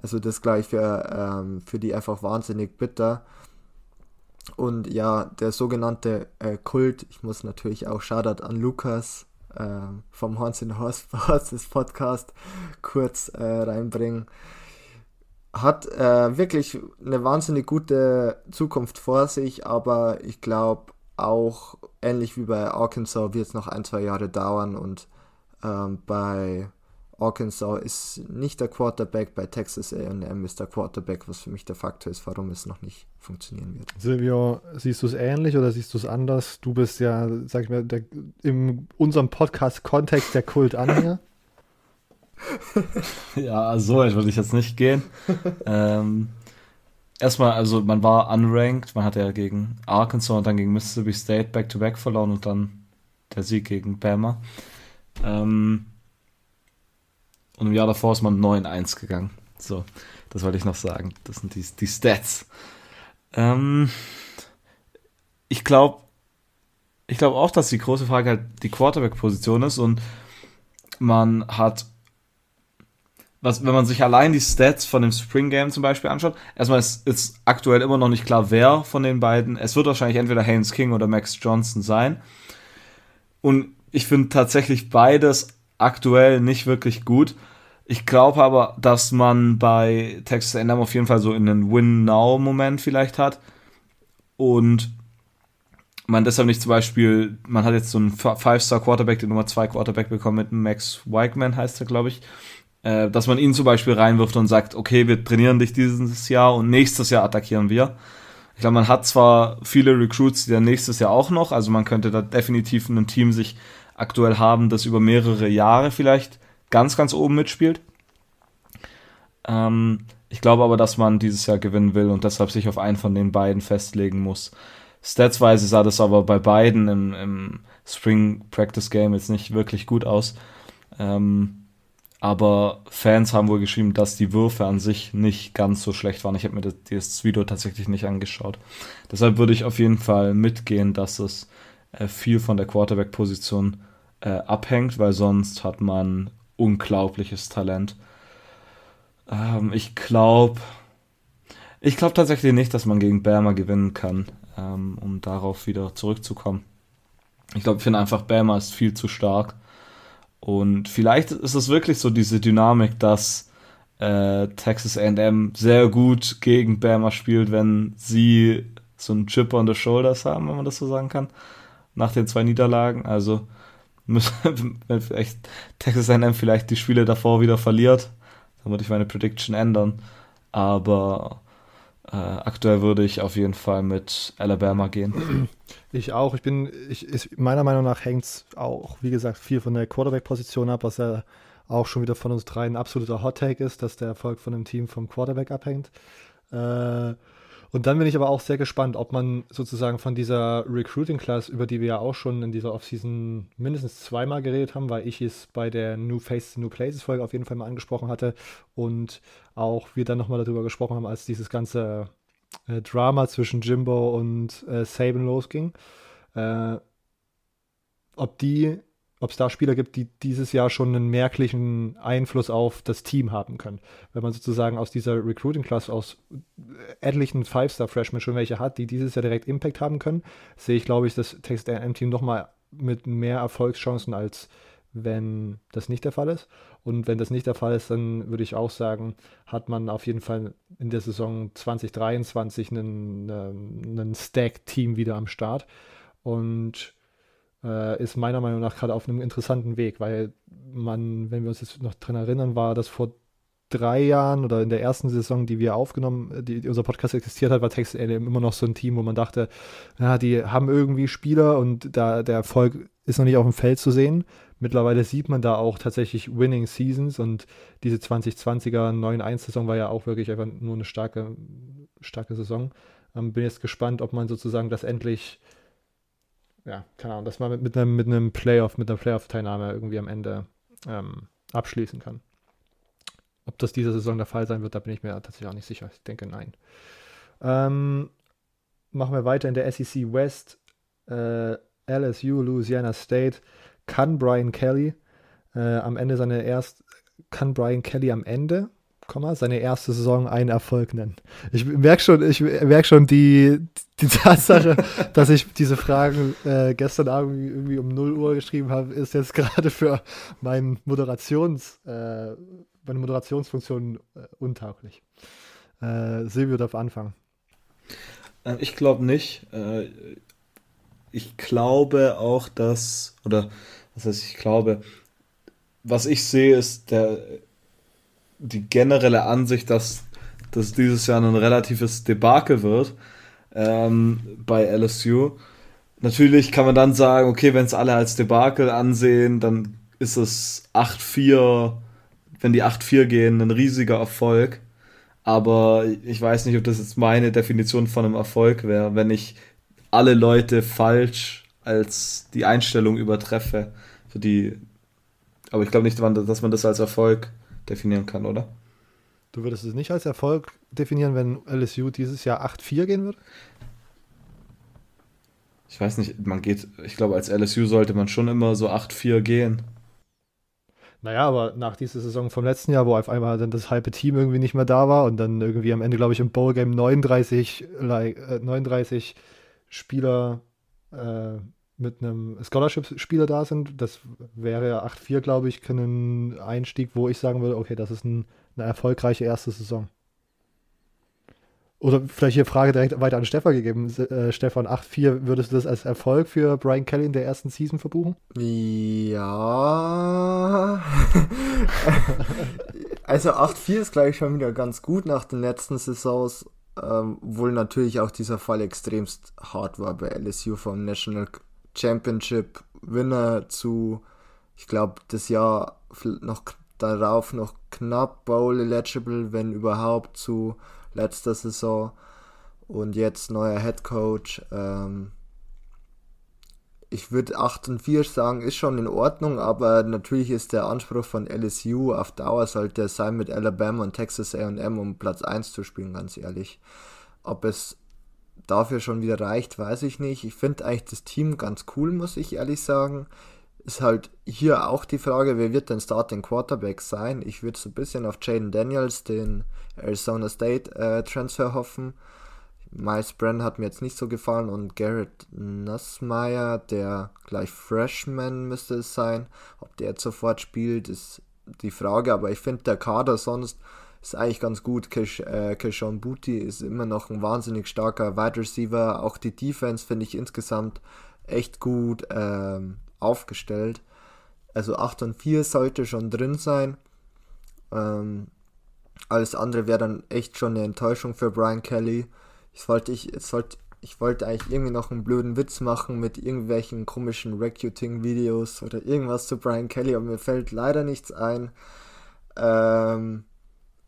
Also das gleich für, ähm, für die einfach wahnsinnig bitter. Und ja, der sogenannte äh, Kult, ich muss natürlich auch Shoutout an Lukas, äh, vom Hans in Horses Podcast kurz äh, reinbringen. Hat äh, wirklich eine wahnsinnig gute Zukunft vor sich, aber ich glaube auch ähnlich wie bei Arkansas wird es noch ein, zwei Jahre dauern und ähm, bei Arkansas ist nicht der Quarterback, bei Texas AM ist der Quarterback, was für mich der Faktor ist, warum es noch nicht funktionieren wird. Silvio, siehst du es ähnlich oder siehst du es anders? Du bist ja, sag ich mal, der, in unserem Podcast-Kontext der Kult-Anhänger. ja, so weit würde ich jetzt nicht gehen. ähm, erstmal, also man war unranked, man hatte ja gegen Arkansas und dann gegen Mississippi State back-to-back -back verloren und dann der Sieg gegen Bama. Ähm, und im Jahr davor ist man 9-1 gegangen. So, das wollte ich noch sagen. Das sind die, die Stats. Ähm, ich glaube, ich glaube auch, dass die große Frage halt die Quarterback-Position ist und man hat, was, wenn man sich allein die Stats von dem Spring Game zum Beispiel anschaut, erstmal ist, ist aktuell immer noch nicht klar, wer von den beiden, es wird wahrscheinlich entweder Haynes King oder Max Johnson sein. Und ich finde tatsächlich beides aktuell nicht wirklich gut. Ich glaube aber, dass man bei Texas A&M auf jeden Fall so einen Win-Now-Moment vielleicht hat und man deshalb nicht zum Beispiel, man hat jetzt so einen Five-Star-Quarterback, den Nummer 2 Quarterback bekommen mit Max Weigman, heißt er, glaube ich, äh, dass man ihn zum Beispiel reinwirft und sagt, okay, wir trainieren dich dieses Jahr und nächstes Jahr attackieren wir. Ich glaube, man hat zwar viele Recruits, die dann nächstes Jahr auch noch, also man könnte da definitiv ein Team sich aktuell haben, das über mehrere Jahre vielleicht ganz, ganz oben mitspielt. Ähm, ich glaube aber, dass man dieses Jahr gewinnen will und deshalb sich auf einen von den beiden festlegen muss. Statsweise sah das aber bei beiden im, im Spring Practice Game jetzt nicht wirklich gut aus. Ähm, aber Fans haben wohl geschrieben, dass die Würfe an sich nicht ganz so schlecht waren. Ich habe mir das, das, Video tatsächlich nicht angeschaut. Deshalb würde ich auf jeden Fall mitgehen, dass es viel von der Quarterback-Position äh, abhängt, weil sonst hat man unglaubliches Talent. Ähm, ich glaube, ich glaube tatsächlich nicht, dass man gegen Bama gewinnen kann ähm, um darauf wieder zurückzukommen. Ich glaube, ich finde einfach, Bama ist viel zu stark. Und vielleicht ist es wirklich so diese Dynamik, dass äh, Texas AM sehr gut gegen Bama spielt, wenn sie so einen Chip on the Shoulders haben, wenn man das so sagen kann, nach den zwei Niederlagen. Also, wenn vielleicht Texas AM vielleicht die Spiele davor wieder verliert, dann würde ich meine Prediction ändern. Aber äh, aktuell würde ich auf jeden Fall mit Alabama gehen. Ich auch. Ich bin, ich, ist, meiner Meinung nach hängt es auch, wie gesagt, viel von der Quarterback-Position ab, was ja auch schon wieder von uns drei ein absoluter Hot-Take ist, dass der Erfolg von einem Team vom Quarterback abhängt. Äh, und dann bin ich aber auch sehr gespannt, ob man sozusagen von dieser Recruiting-Class, über die wir ja auch schon in dieser Offseason mindestens zweimal geredet haben, weil ich es bei der New Faces, New Places-Folge auf jeden Fall mal angesprochen hatte und auch wir dann nochmal darüber gesprochen haben, als dieses ganze äh, Drama zwischen Jimbo und äh, Saban losging. Äh, ob die ob es da Spieler gibt, die dieses Jahr schon einen merklichen Einfluss auf das Team haben können. Wenn man sozusagen aus dieser Recruiting-Class aus etlichen Five-Star-Freshmen schon welche hat, die dieses Jahr direkt Impact haben können, sehe ich, glaube ich, das Text AM-Team nochmal mit mehr Erfolgschancen, als wenn das nicht der Fall ist. Und wenn das nicht der Fall ist, dann würde ich auch sagen, hat man auf jeden Fall in der Saison 2023 einen, einen Stack-Team wieder am Start. Und äh, ist meiner Meinung nach gerade auf einem interessanten Weg, weil man, wenn wir uns jetzt noch dran erinnern, war das vor drei Jahren oder in der ersten Saison, die wir aufgenommen, die, die unser Podcast existiert hat, war Texas A&M immer noch so ein Team, wo man dachte, ja, die haben irgendwie Spieler und da der Erfolg ist noch nicht auf dem Feld zu sehen. Mittlerweile sieht man da auch tatsächlich Winning Seasons und diese 2020er 9-1-Saison war ja auch wirklich einfach nur eine starke, starke Saison. Ähm, bin jetzt gespannt, ob man sozusagen das endlich ja, keine Ahnung, dass man mit, mit, einem, mit einem Playoff, mit einer Playoff-Teilnahme irgendwie am Ende ähm, abschließen kann. Ob das diese Saison der Fall sein wird, da bin ich mir tatsächlich auch nicht sicher. Ich denke, nein. Ähm, machen wir weiter in der SEC West. Äh, LSU, Louisiana State. Kann Brian Kelly äh, am Ende seine erst kann Brian Kelly am Ende seine erste Saison einen Erfolg nennen. Ich merke schon, ich merke schon die, die Tatsache, dass ich diese Fragen äh, gestern Abend irgendwie um 0 Uhr geschrieben habe, ist jetzt gerade für mein Moderations, äh, meine Moderationsfunktion äh, untauglich. Äh, Silvio darf anfangen. Äh, ich glaube nicht. Äh, ich glaube auch, dass, oder was heißt ich glaube, was ich sehe, ist der die generelle Ansicht, dass das dieses Jahr ein relatives Debakel wird ähm, bei LSU. Natürlich kann man dann sagen, okay, wenn es alle als Debakel ansehen, dann ist es 8-4, wenn die 8-4 gehen, ein riesiger Erfolg. Aber ich weiß nicht, ob das jetzt meine Definition von einem Erfolg wäre, wenn ich alle Leute falsch als die Einstellung übertreffe. Für die, aber ich glaube nicht, dass man das als Erfolg definieren kann, oder? Du würdest es nicht als Erfolg definieren, wenn LSU dieses Jahr 8-4 gehen würde? Ich weiß nicht, man geht, ich glaube, als LSU sollte man schon immer so 8-4 gehen. Naja, aber nach dieser Saison vom letzten Jahr, wo auf einmal dann das halbe Team irgendwie nicht mehr da war und dann irgendwie am Ende, glaube ich, im Bowl-Game 39, like, äh, 39 Spieler äh, mit einem Scholarship-Spieler da sind, das wäre ja 8-4, glaube ich, ein Einstieg, wo ich sagen würde, okay, das ist ein, eine erfolgreiche erste Saison. Oder vielleicht hier Frage direkt weiter an Stefan gegeben. Äh, Stefan, 8-4, würdest du das als Erfolg für Brian Kelly in der ersten Season verbuchen? Ja. also 8-4 ist gleich schon wieder ganz gut nach den letzten Saisons. Ähm, wohl natürlich auch dieser Fall extremst hart war bei LSU vom National Championship Winner zu, ich glaube, das Jahr noch darauf noch knapp Bowl eligible, wenn überhaupt, zu letzter Saison und jetzt neuer Head Coach. Ähm, ich würde 8 und 4 sagen, ist schon in Ordnung, aber natürlich ist der Anspruch von LSU auf Dauer sollte es sein, mit Alabama und Texas AM um Platz 1 zu spielen, ganz ehrlich. Ob es dafür schon wieder reicht, weiß ich nicht. Ich finde eigentlich das Team ganz cool, muss ich ehrlich sagen ist halt hier auch die Frage, wer wird denn Starting Quarterback sein? Ich würde so ein bisschen auf Jaden Daniels, den Arizona State äh, Transfer hoffen. Miles Brennan hat mir jetzt nicht so gefallen und Garrett Nussmeier, der gleich Freshman müsste es sein. Ob der jetzt sofort spielt, ist die Frage, aber ich finde der Kader sonst ist eigentlich ganz gut. Kish, äh, Kishon Booty ist immer noch ein wahnsinnig starker Wide Receiver. Auch die Defense finde ich insgesamt echt gut. Ähm, aufgestellt. Also 8 und 4 sollte schon drin sein. Ähm, alles andere wäre dann echt schon eine Enttäuschung für Brian Kelly. Ich wollte, ich, sollte, ich wollte eigentlich irgendwie noch einen blöden Witz machen mit irgendwelchen komischen Recruiting-Videos oder irgendwas zu Brian Kelly, aber mir fällt leider nichts ein. Ähm,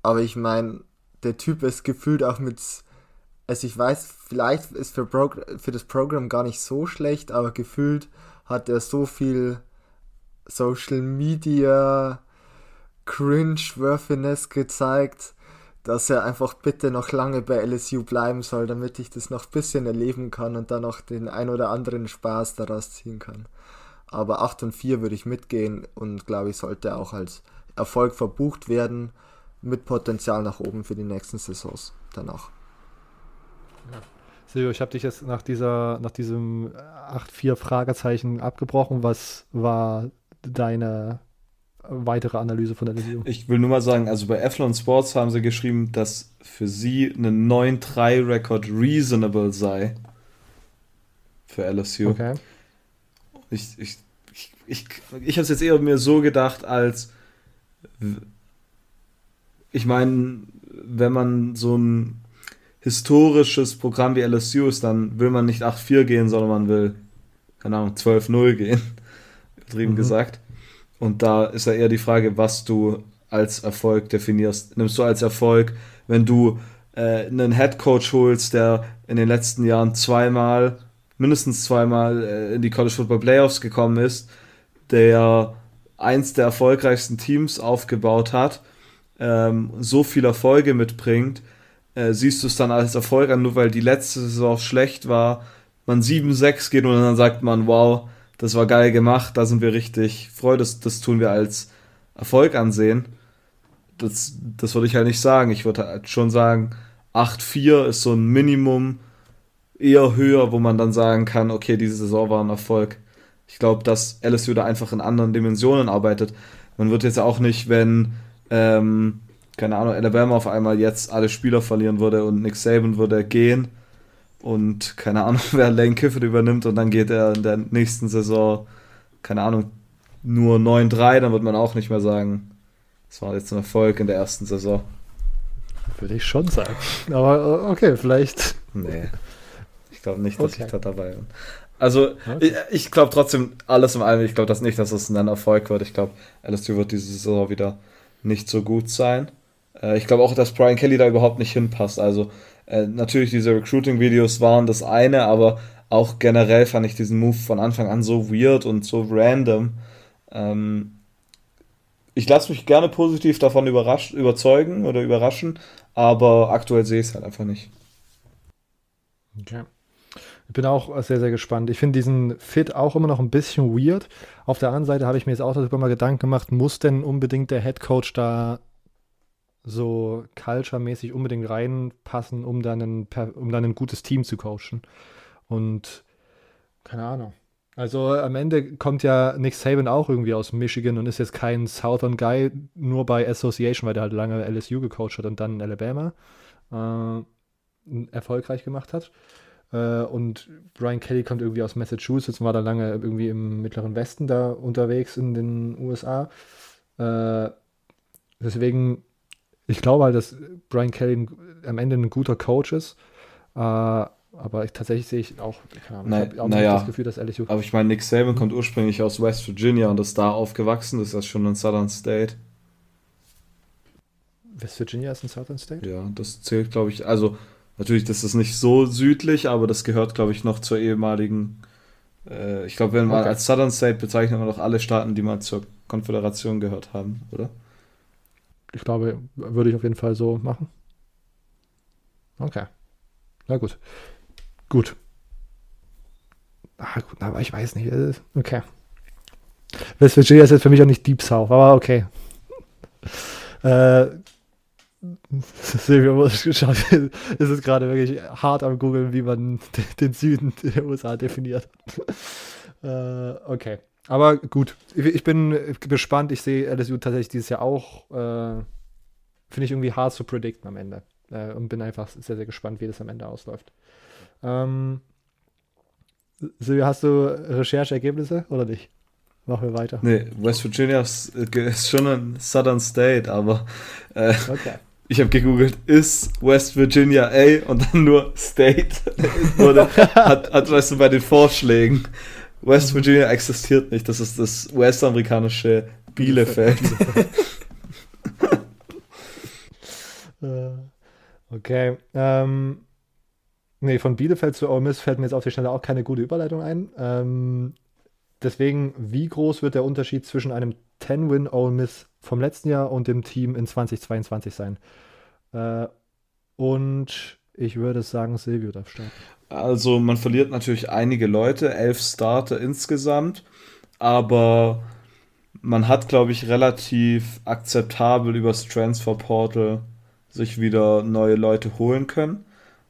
aber ich meine, der Typ ist gefühlt auch mit. Also ich weiß, vielleicht ist für, Progr für das Programm gar nicht so schlecht, aber gefühlt hat er so viel Social Media Cringe-Worthiness gezeigt, dass er einfach bitte noch lange bei LSU bleiben soll, damit ich das noch ein bisschen erleben kann und dann noch den ein oder anderen Spaß daraus ziehen kann. Aber 8 und 4 würde ich mitgehen und glaube ich, sollte auch als Erfolg verbucht werden, mit Potenzial nach oben für die nächsten Saisons danach. Ja. Silvio, ich habe dich jetzt nach dieser, nach diesem 8-4 Fragezeichen abgebrochen. Was war deine weitere Analyse von der Lesung? Ich will nur mal sagen, also bei Athlon Sports haben sie geschrieben, dass für sie ein 9-3-Rekord reasonable sei. Für LSU. Okay. Ich, ich, ich, ich, ich habe es jetzt eher mir so gedacht, als ich meine, wenn man so ein historisches Programm wie LSU ist, dann will man nicht 8-4 gehen, sondern man will, keine Ahnung, 12-0 gehen, übertrieben mhm. gesagt. Und da ist ja eher die Frage, was du als Erfolg definierst. Nimmst du als Erfolg, wenn du äh, einen Head Coach holst, der in den letzten Jahren zweimal, mindestens zweimal äh, in die College Football Playoffs gekommen ist, der eins der erfolgreichsten Teams aufgebaut hat, ähm, so viele Erfolge mitbringt, äh, siehst du es dann als Erfolg an, nur weil die letzte Saison schlecht war, man 7-6 geht und dann sagt man, wow, das war geil gemacht, da sind wir richtig froh, das, das tun wir als Erfolg ansehen. Das, das würde ich halt nicht sagen. Ich würde halt schon sagen, 8-4 ist so ein Minimum eher höher, wo man dann sagen kann, okay, diese Saison war ein Erfolg. Ich glaube, dass LSU da einfach in anderen Dimensionen arbeitet. Man wird jetzt auch nicht, wenn ähm, keine Ahnung, Alabama auf einmal jetzt alle Spieler verlieren würde und Nick Saban würde gehen und keine Ahnung, wer Lane Kiffin übernimmt und dann geht er in der nächsten Saison, keine Ahnung, nur 9-3, dann wird man auch nicht mehr sagen, es war jetzt ein Erfolg in der ersten Saison. Würde ich schon sagen. Aber äh, okay, vielleicht. Nee. Ich glaube nicht, dass okay. ich da dabei bin. Also, okay. ich, ich glaube trotzdem, alles in allem, ich glaube das nicht, dass es ein Erfolg wird. Ich glaube, LSU wird diese Saison wieder nicht so gut sein. Äh, ich glaube auch, dass Brian Kelly da überhaupt nicht hinpasst. Also äh, natürlich diese Recruiting-Videos waren das eine, aber auch generell fand ich diesen Move von Anfang an so weird und so random. Ähm, ich lasse mich gerne positiv davon überzeugen oder überraschen, aber aktuell sehe ich es halt einfach nicht. Okay. Ich bin auch sehr, sehr gespannt. Ich finde diesen Fit auch immer noch ein bisschen weird. Auf der anderen Seite habe ich mir jetzt auch darüber mal Gedanken gemacht, muss denn unbedingt der Head Coach da so culture-mäßig unbedingt reinpassen, um dann, ein, um dann ein gutes Team zu coachen? Und keine Ahnung. Also am Ende kommt ja Nick Saban auch irgendwie aus Michigan und ist jetzt kein Southern Guy, nur bei Association, weil der halt lange LSU gecoacht hat und dann in Alabama äh, erfolgreich gemacht hat. Äh, und Brian Kelly kommt irgendwie aus Massachusetts und war da lange irgendwie im Mittleren Westen da unterwegs in den USA. Äh, deswegen, ich glaube halt, dass Brian Kelly am Ende ein guter Coach ist. Äh, aber ich, tatsächlich sehe ich auch, keine Ahnung, ich habe naja, das Gefühl, dass LSU. Aber ich meine, Nick Saban kommt ursprünglich aus West Virginia und ist da aufgewachsen. Das ist schon ein Southern State. West Virginia ist ein Southern State? Ja, das zählt, glaube ich. Also, natürlich, das ist nicht so südlich, aber das gehört, glaube ich, noch zur ehemaligen. Äh, ich glaube, wenn man okay. als Southern State bezeichnet man doch alle Staaten, die mal zur Konföderation gehört haben, oder? Ich glaube, würde ich auf jeden Fall so machen. Okay. Na gut. Gut. Ah, gut, aber ich weiß nicht. Okay. West Virginia ist jetzt für mich auch nicht Deep South, aber okay. Äh, Silvia muss geschaut, ist es gerade wirklich hart am Googeln, wie man den Süden der USA definiert. äh, okay. Aber gut, ich bin gespannt. Ich sehe LSU tatsächlich dieses Jahr auch. Äh, Finde ich irgendwie hart zu predikten am Ende. Äh, und bin einfach sehr, sehr gespannt, wie das am Ende ausläuft. Ähm, Silvia, hast du Rechercheergebnisse oder nicht? Machen wir weiter. Nee, West Virginia ist, äh, ist schon ein Southern State, aber äh, okay. Ich habe gegoogelt, ist West Virginia A und dann nur State. Wurde, hat, hat, weißt du, bei den Vorschlägen. West Virginia existiert nicht, das ist das US-amerikanische Bielefeld. Okay. Ähm, Nee, von Bielefeld zu Ole Miss fällt mir jetzt auf die Schnelle auch keine gute Überleitung ein. Ähm, deswegen, wie groß wird der Unterschied zwischen einem 10-Win Ole Miss vom letzten Jahr und dem Team in 2022 sein? Äh, und ich würde sagen, Silvio darf starten. Also, man verliert natürlich einige Leute, elf Starter insgesamt, aber man hat, glaube ich, relativ akzeptabel übers Transfer Portal sich wieder neue Leute holen können.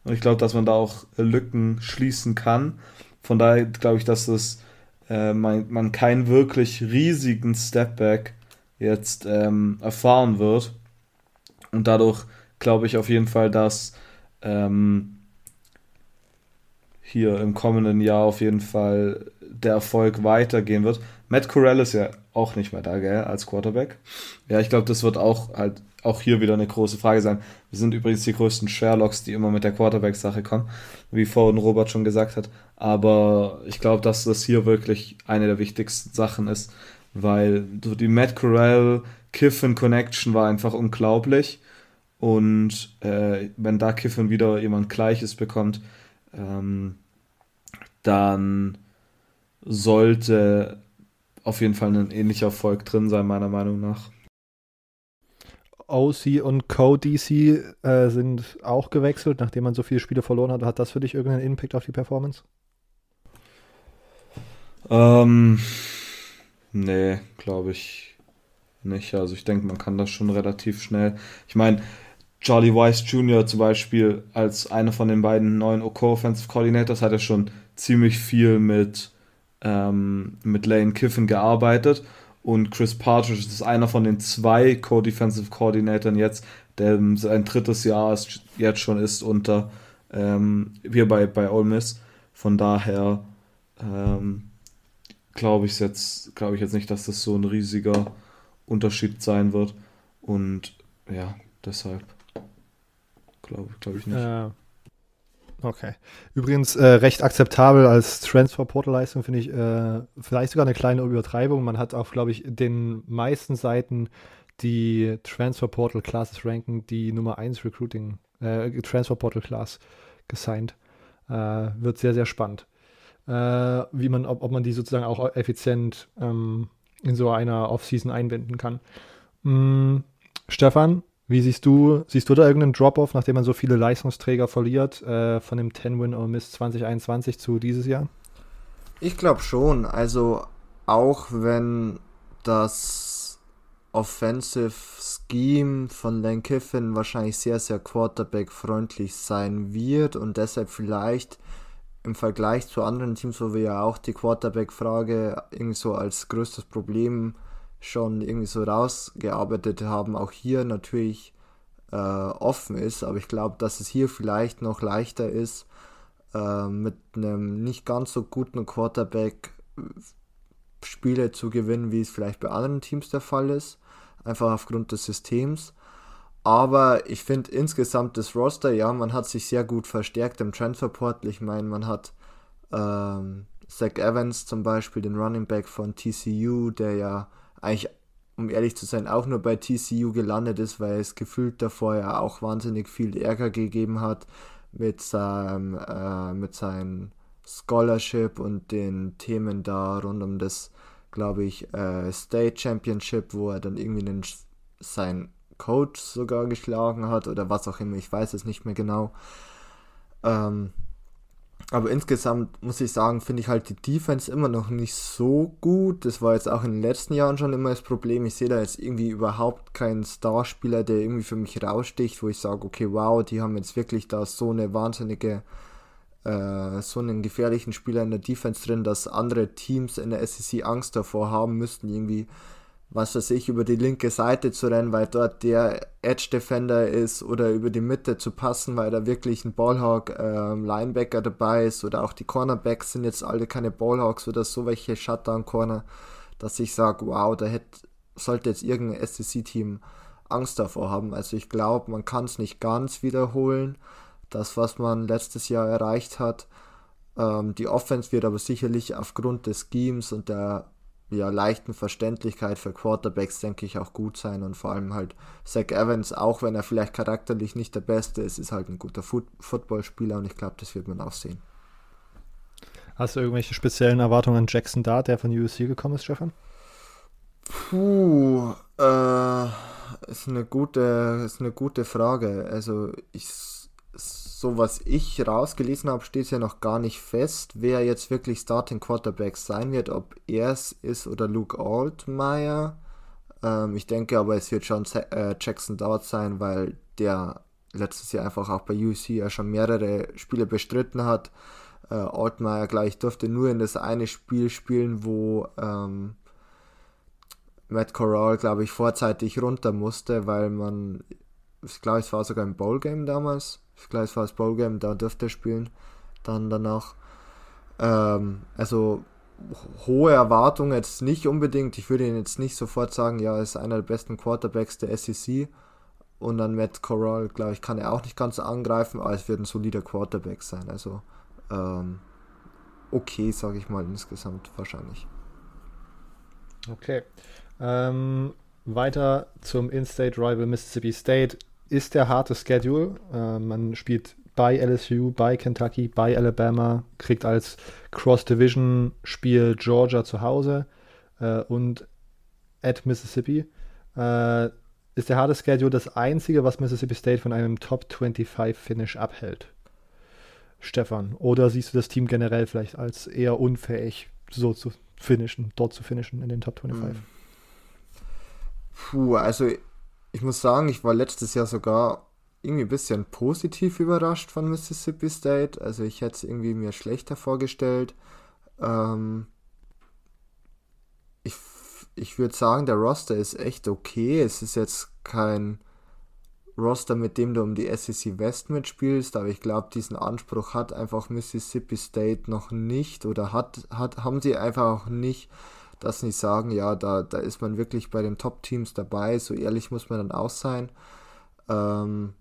Und ich glaube, dass man da auch Lücken schließen kann. Von daher glaube ich, dass es äh, man, man keinen wirklich riesigen Stepback jetzt ähm, erfahren wird. Und dadurch glaube ich auf jeden Fall, dass ähm, hier im kommenden Jahr auf jeden Fall der Erfolg weitergehen wird. Matt Corral ist ja auch nicht mehr da, gell, als Quarterback. Ja, ich glaube, das wird auch halt auch hier wieder eine große Frage sein. Wir sind übrigens die größten Sherlocks, die immer mit der Quarterback-Sache kommen, wie vorhin Robert schon gesagt hat. Aber ich glaube, dass das hier wirklich eine der wichtigsten Sachen ist, weil die Matt Corral Kiffin Connection war einfach unglaublich. Und äh, wenn da Kiffin wieder jemand Gleiches bekommt, ähm, dann sollte auf jeden Fall ein ähnlicher Erfolg drin sein, meiner Meinung nach. OC und Co-DC äh, sind auch gewechselt, nachdem man so viele Spiele verloren hat. Hat das für dich irgendeinen Impact auf die Performance? Ähm, nee, glaube ich nicht. Also ich denke, man kann das schon relativ schnell. Ich meine, Charlie Weiss Jr. zum Beispiel als einer von den beiden neuen OK Offensive Coordinators hat er schon ziemlich viel mit, ähm, mit Lane Kiffin gearbeitet und Chris Partridge ist einer von den zwei Co-Defensive Coordinatoren jetzt, der sein drittes Jahr ist, jetzt schon ist unter ähm, hier bei, bei Ole Miss. Von daher ähm, glaube ich jetzt, glaube ich jetzt nicht, dass das so ein riesiger Unterschied sein wird. Und ja, deshalb glaube glaub ich nicht. Äh, Okay. Übrigens äh, recht akzeptabel als Transfer-Portal-Leistung, finde ich äh, vielleicht sogar eine kleine Übertreibung. Man hat auf, glaube ich, den meisten Seiten die Transfer Portal Classes ranken, die Nummer 1 Recruiting, äh, Transfer Portal Class gesigned. Äh, wird sehr, sehr spannend. Äh, wie man, ob, ob man die sozusagen auch effizient ähm, in so einer Offseason einbinden kann. Mm, Stefan, wie siehst du, siehst du da irgendeinen Drop-off, nachdem man so viele Leistungsträger verliert, äh, von dem 10-Win Ole Miss 2021 zu dieses Jahr? Ich glaube schon. Also auch wenn das Offensive Scheme von Lane Kiffin wahrscheinlich sehr, sehr Quarterback-freundlich sein wird und deshalb vielleicht im Vergleich zu anderen Teams, wo wir ja auch die Quarterback-Frage irgendwie so als größtes Problem schon irgendwie so rausgearbeitet haben, auch hier natürlich äh, offen ist. Aber ich glaube, dass es hier vielleicht noch leichter ist, äh, mit einem nicht ganz so guten Quarterback äh, Spiele zu gewinnen, wie es vielleicht bei anderen Teams der Fall ist. Einfach aufgrund des Systems. Aber ich finde insgesamt das Roster, ja, man hat sich sehr gut verstärkt im Transferportal. Ich meine, man hat ähm, Zach Evans zum Beispiel, den Running Back von TCU, der ja eigentlich, um ehrlich zu sein, auch nur bei TCU gelandet ist, weil es gefühlt davor ja auch wahnsinnig viel Ärger gegeben hat mit seinem, äh, mit seinem Scholarship und den Themen da rund um das, glaube ich, äh, State Championship, wo er dann irgendwie einen, sein Coach sogar geschlagen hat oder was auch immer, ich weiß es nicht mehr genau. Ähm, aber insgesamt muss ich sagen, finde ich halt die Defense immer noch nicht so gut. Das war jetzt auch in den letzten Jahren schon immer das Problem. Ich sehe da jetzt irgendwie überhaupt keinen Starspieler, der irgendwie für mich raussticht, wo ich sage, okay, wow, die haben jetzt wirklich da so eine wahnsinnige, äh, so einen gefährlichen Spieler in der Defense drin, dass andere Teams in der SEC Angst davor haben müssten, irgendwie was weiß ich, über die linke Seite zu rennen, weil dort der Edge Defender ist oder über die Mitte zu passen, weil da wirklich ein Ballhawk äh, Linebacker dabei ist oder auch die Cornerbacks sind jetzt alle keine Ballhawks oder so welche Shutdown Corner, dass ich sage, wow, da hätte, sollte jetzt irgendein SEC-Team Angst davor haben. Also ich glaube, man kann es nicht ganz wiederholen, das, was man letztes Jahr erreicht hat. Ähm, die Offense wird aber sicherlich aufgrund des Schemes und der ja, leichten Verständlichkeit für Quarterbacks, denke ich, auch gut sein. Und vor allem halt Zach Evans, auch wenn er vielleicht charakterlich nicht der Beste ist, ist halt ein guter Foot Footballspieler und ich glaube, das wird man auch sehen. Hast du irgendwelche speziellen Erwartungen an Jackson Dart, der von USC gekommen ist, Stefan? Puh, äh, ist eine gute, ist eine gute Frage. Also ich so was ich rausgelesen habe, steht ja noch gar nicht fest, wer jetzt wirklich Starting Quarterback sein wird, ob er es ist oder Luke Altmaier. Ähm, ich denke aber, es wird schon äh, Jackson Dart sein, weil der letztes Jahr einfach auch bei UC ja schon mehrere Spiele bestritten hat. Äh, Altmaier gleich durfte nur in das eine Spiel spielen, wo ähm, Matt Corral, glaube ich, vorzeitig runter musste, weil man, ich glaube, es war sogar im Bowl Game damals, ich glaube, es war das Bowl-Game, da dürfte er spielen. Dann danach. Ähm, also hohe Erwartungen jetzt nicht unbedingt. Ich würde ihn jetzt nicht sofort sagen, ja, er ist einer der besten Quarterbacks der SEC. Und dann Matt Corral, glaube ich, kann er auch nicht ganz angreifen, aber es wird ein solider Quarterback sein. Also ähm, okay, sage ich mal insgesamt wahrscheinlich. Okay. Ähm, weiter zum In-State Rival Mississippi State ist der harte Schedule. Äh, man spielt bei LSU, bei Kentucky, bei Alabama, kriegt als Cross-Division-Spiel Georgia zu Hause äh, und at Mississippi. Äh, ist der harte Schedule das einzige, was Mississippi State von einem Top 25 Finish abhält? Stefan, oder siehst du das Team generell vielleicht als eher unfähig, so zu finishen, dort zu finishen in den Top 25? Puh, also ich muss sagen, ich war letztes Jahr sogar irgendwie ein bisschen positiv überrascht von Mississippi State. Also ich hätte es irgendwie mir schlechter vorgestellt. Ähm ich ich würde sagen, der Roster ist echt okay. Es ist jetzt kein Roster, mit dem du um die SEC West mitspielst, aber ich glaube, diesen Anspruch hat einfach Mississippi State noch nicht oder hat, hat, haben sie einfach auch nicht dass sie sagen, ja, da, da ist man wirklich bei den Top-Teams dabei, so ehrlich muss man dann auch sein. Ähm,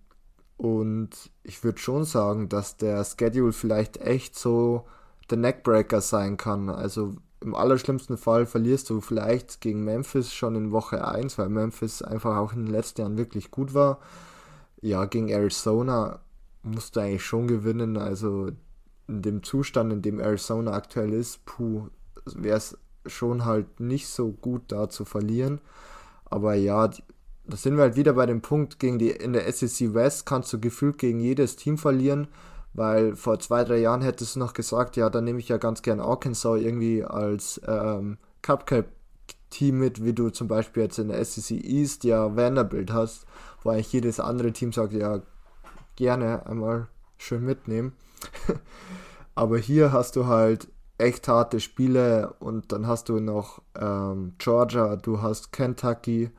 und ich würde schon sagen, dass der Schedule vielleicht echt so der Neckbreaker sein kann. Also im allerschlimmsten Fall verlierst du vielleicht gegen Memphis schon in Woche 1, weil Memphis einfach auch in den letzten Jahren wirklich gut war. Ja, gegen Arizona musst du eigentlich schon gewinnen. Also in dem Zustand, in dem Arizona aktuell ist, puh, wäre es schon halt nicht so gut da zu verlieren. Aber ja, da sind wir halt wieder bei dem Punkt, gegen die in der SEC West kannst du gefühlt gegen jedes Team verlieren, weil vor zwei, drei Jahren hättest du noch gesagt, ja, dann nehme ich ja ganz gern Arkansas irgendwie als ähm, Cupcake-Team mit, wie du zum Beispiel jetzt in der SEC East ja Vanderbilt hast, wo eigentlich jedes andere Team sagt, ja, gerne einmal schön mitnehmen. Aber hier hast du halt echt harte Spiele und dann hast du noch ähm, Georgia, du hast Kentucky,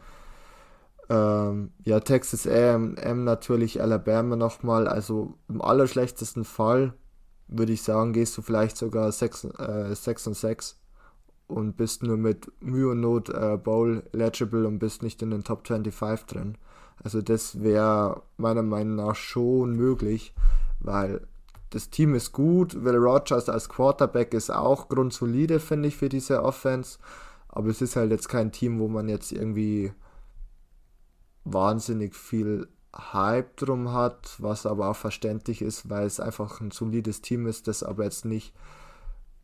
ähm, ja, Texas AM natürlich, Alabama nochmal. Also im allerschlechtesten Fall würde ich sagen, gehst du vielleicht sogar 6, äh, 6 und 6 und bist nur mit Mühe und Not äh, Bowl eligible und bist nicht in den Top 25 drin. Also das wäre meiner Meinung nach schon möglich, weil das Team ist gut. Will Rogers als Quarterback ist auch grundsolide, finde ich, für diese Offense. Aber es ist halt jetzt kein Team, wo man jetzt irgendwie wahnsinnig viel Hype drum hat, was aber auch verständlich ist, weil es einfach ein solides Team ist, das aber jetzt nicht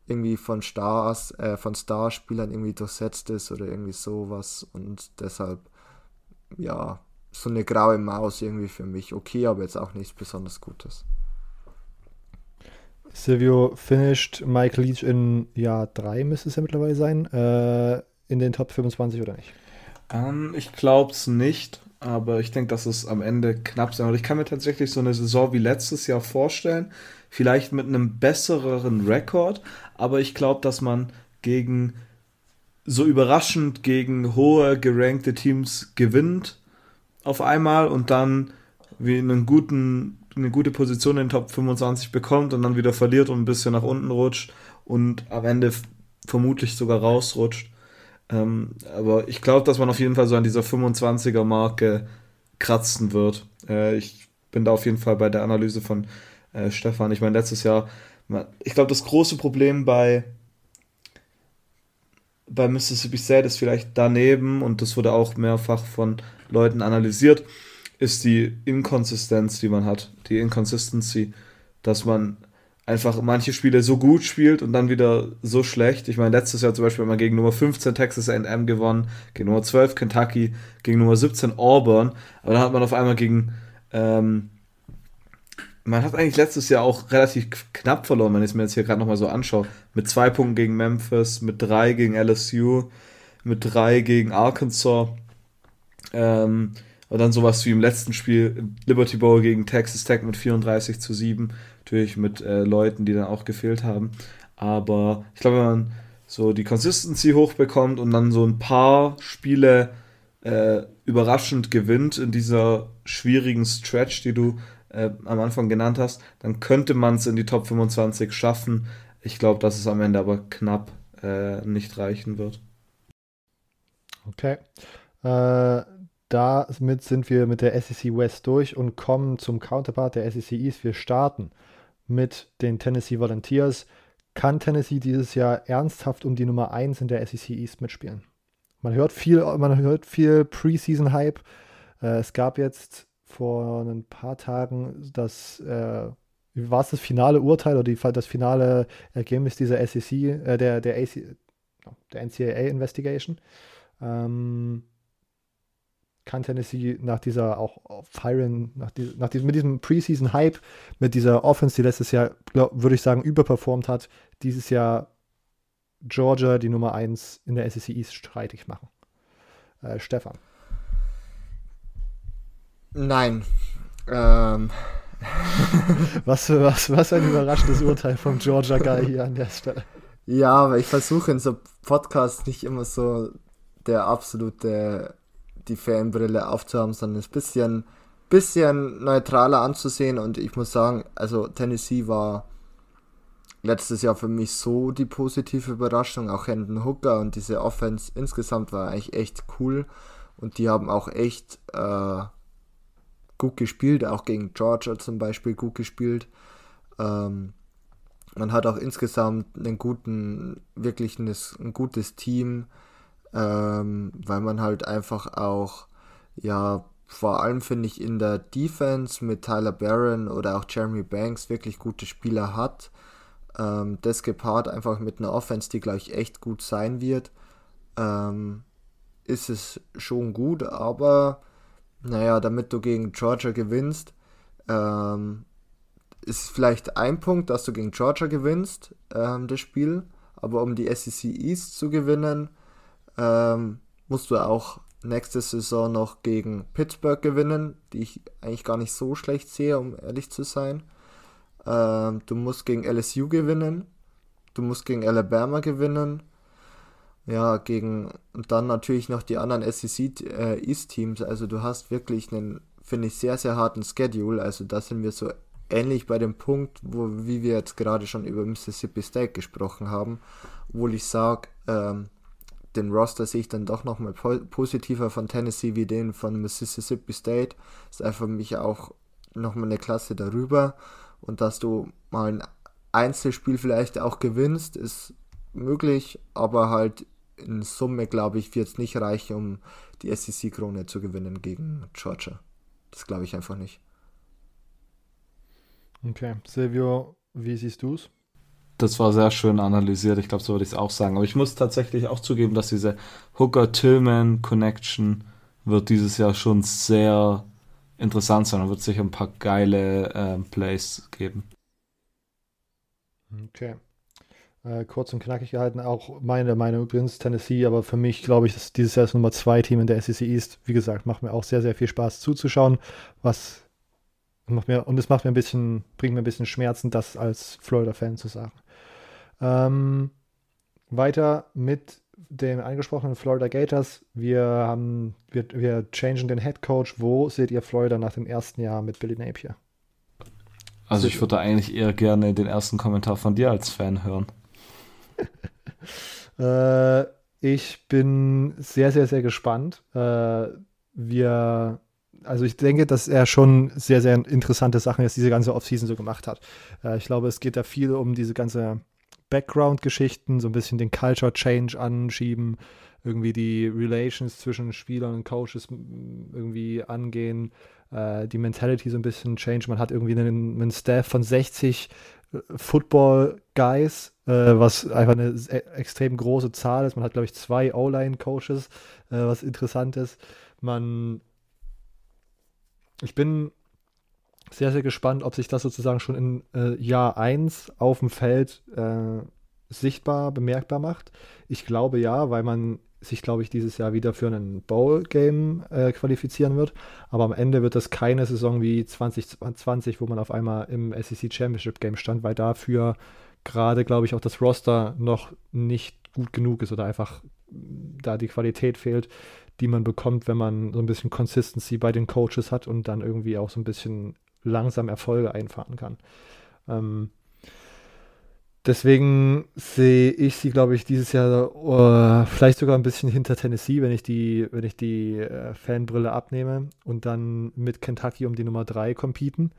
irgendwie von Stars, äh, von Starspielern irgendwie durchsetzt ist oder irgendwie sowas und deshalb ja so eine graue Maus irgendwie für mich. Okay, aber jetzt auch nichts besonders Gutes. Silvio finished Mike Leach in Jahr 3, müsste es ja mittlerweile sein, äh, in den Top 25 oder nicht? Ähm, ich glaube es nicht aber ich denke, dass es am Ende knapp sein wird. Ich kann mir tatsächlich so eine Saison wie letztes Jahr vorstellen, vielleicht mit einem besseren Rekord, aber ich glaube, dass man gegen so überraschend gegen hohe gerankte Teams gewinnt auf einmal und dann wie einen guten, eine gute Position in den Top 25 bekommt und dann wieder verliert und ein bisschen nach unten rutscht und am Ende vermutlich sogar rausrutscht. Ähm, aber ich glaube, dass man auf jeden Fall so an dieser 25er Marke kratzen wird. Äh, ich bin da auf jeden Fall bei der Analyse von äh, Stefan. Ich meine, letztes Jahr, ich glaube, das große Problem bei, bei Mississippi State ist vielleicht daneben, und das wurde auch mehrfach von Leuten analysiert, ist die Inkonsistenz, die man hat. Die Inconsistency, dass man einfach manche Spiele so gut spielt und dann wieder so schlecht. Ich meine, letztes Jahr zum Beispiel hat man gegen Nummer 15 Texas AM gewonnen, gegen Nummer 12 Kentucky, gegen Nummer 17 Auburn, aber dann hat man auf einmal gegen, ähm, man hat eigentlich letztes Jahr auch relativ knapp verloren, wenn ich es mir jetzt hier gerade nochmal so anschaue. Mit zwei Punkten gegen Memphis, mit drei gegen LSU, mit drei gegen Arkansas. Ähm, und dann sowas wie im letzten Spiel Liberty Bowl gegen Texas Tech mit 34 zu 7 natürlich mit äh, Leuten, die dann auch gefehlt haben. Aber ich glaube, wenn man so die Consistency hochbekommt und dann so ein paar Spiele äh, überraschend gewinnt in dieser schwierigen Stretch, die du äh, am Anfang genannt hast, dann könnte man es in die Top 25 schaffen. Ich glaube, dass es am Ende aber knapp äh, nicht reichen wird. Okay. Äh, damit sind wir mit der SEC West durch und kommen zum Counterpart der SEC East. Wir starten mit den Tennessee Volunteers. Kann Tennessee dieses Jahr ernsthaft um die Nummer 1 in der SEC East mitspielen? Man hört viel, viel Preseason-Hype. Äh, es gab jetzt vor ein paar Tagen das, äh, war es das finale Urteil oder die, das finale Ergebnis dieser SEC, äh, der, der, AC, der NCAA Investigation. Ähm, kann Tennessee nach dieser auch Firen, nach, die, nach diesem, mit diesem Preseason-Hype, mit dieser Offense, die letztes Jahr, würde ich sagen, überperformt hat, dieses Jahr Georgia die Nummer 1 in der SEC East streitig machen. Äh, Stefan. Nein. Ähm. was, was, was ein überraschendes Urteil vom Georgia Guy hier an der Stelle. Ja, aber ich versuche in so Podcasts nicht immer so der absolute die Fanbrille aufzuhaben, sondern es ein bisschen, bisschen neutraler anzusehen. Und ich muss sagen, also Tennessee war letztes Jahr für mich so die positive Überraschung. Auch Hendon Hooker und diese Offense insgesamt war eigentlich echt cool. Und die haben auch echt äh, gut gespielt, auch gegen Georgia zum Beispiel gut gespielt. Ähm, man hat auch insgesamt einen guten, wirklich ein, ein gutes Team, ähm, weil man halt einfach auch, ja, vor allem finde ich in der Defense mit Tyler Barron oder auch Jeremy Banks wirklich gute Spieler hat. Ähm, das gepaart einfach mit einer Offense, die gleich echt gut sein wird, ähm, ist es schon gut, aber naja, damit du gegen Georgia gewinnst, ähm, ist vielleicht ein Punkt, dass du gegen Georgia gewinnst, ähm, das Spiel, aber um die SEC East zu gewinnen, ähm, musst du auch nächste Saison noch gegen Pittsburgh gewinnen, die ich eigentlich gar nicht so schlecht sehe, um ehrlich zu sein. Ähm, du musst gegen LSU gewinnen, du musst gegen Alabama gewinnen. Ja, gegen und dann natürlich noch die anderen SEC äh, East Teams. Also du hast wirklich einen, finde ich, sehr, sehr harten Schedule. Also da sind wir so ähnlich bei dem Punkt, wo, wie wir jetzt gerade schon über Mississippi State gesprochen haben, obwohl ich sage, ähm, den Roster sehe ich dann doch nochmal po positiver von Tennessee wie den von Mississippi State. Ist einfach für mich auch nochmal eine Klasse darüber. Und dass du mal ein Einzelspiel vielleicht auch gewinnst, ist möglich, aber halt in Summe, glaube ich, wird es nicht reichen, um die SEC-Krone zu gewinnen gegen Georgia. Das glaube ich einfach nicht. Okay, Silvio, wie siehst du es? Das war sehr schön analysiert. Ich glaube, so würde ich es auch sagen. Aber ich muss tatsächlich auch zugeben, dass diese Hooker-Tillman-Connection wird dieses Jahr schon sehr interessant sein und wird sicher ein paar geile äh, Plays geben. Okay. Äh, kurz und knackig gehalten, auch meine Meinung übrigens, Tennessee, aber für mich glaube ich, dass dieses Jahr das Nummer 2 Team in der SEC East. Wie gesagt, macht mir auch sehr, sehr viel Spaß zuzuschauen, was macht mir, und es macht mir ein bisschen, bringt mir ein bisschen Schmerzen, das als Florida-Fan zu sagen. Ähm, weiter mit den angesprochenen Florida Gators. Wir haben, wir, wir changen den Head Coach. Wo seht ihr Florida nach dem ersten Jahr mit Billy Napier? Also ich würde eigentlich eher gerne den ersten Kommentar von dir als Fan hören. äh, ich bin sehr, sehr, sehr gespannt. Äh, wir also ich denke, dass er schon sehr, sehr interessante Sachen jetzt diese ganze Offseason so gemacht hat. Äh, ich glaube, es geht da viel um diese ganze Background-Geschichten, so ein bisschen den Culture Change anschieben, irgendwie die Relations zwischen Spielern und Coaches irgendwie angehen, äh, die Mentality so ein bisschen change. Man hat irgendwie einen, einen Staff von 60 äh, Football-Guys, äh, was einfach eine e-, extrem große Zahl ist. Man hat, glaube ich, zwei O-Line-Coaches, äh, was interessant ist. Man ich bin sehr, sehr gespannt, ob sich das sozusagen schon in äh, Jahr 1 auf dem Feld äh, sichtbar, bemerkbar macht. Ich glaube ja, weil man sich, glaube ich, dieses Jahr wieder für einen Bowl-Game äh, qualifizieren wird. Aber am Ende wird das keine Saison wie 2020, wo man auf einmal im SEC Championship Game stand, weil dafür gerade, glaube ich, auch das Roster noch nicht gut genug ist oder einfach da die Qualität fehlt, die man bekommt, wenn man so ein bisschen Consistency bei den Coaches hat und dann irgendwie auch so ein bisschen langsam Erfolge einfahren kann. Ähm, deswegen sehe ich sie, glaube ich, dieses Jahr uh, vielleicht sogar ein bisschen hinter Tennessee, wenn ich die, wenn ich die äh, Fanbrille abnehme und dann mit Kentucky um die Nummer 3 competen.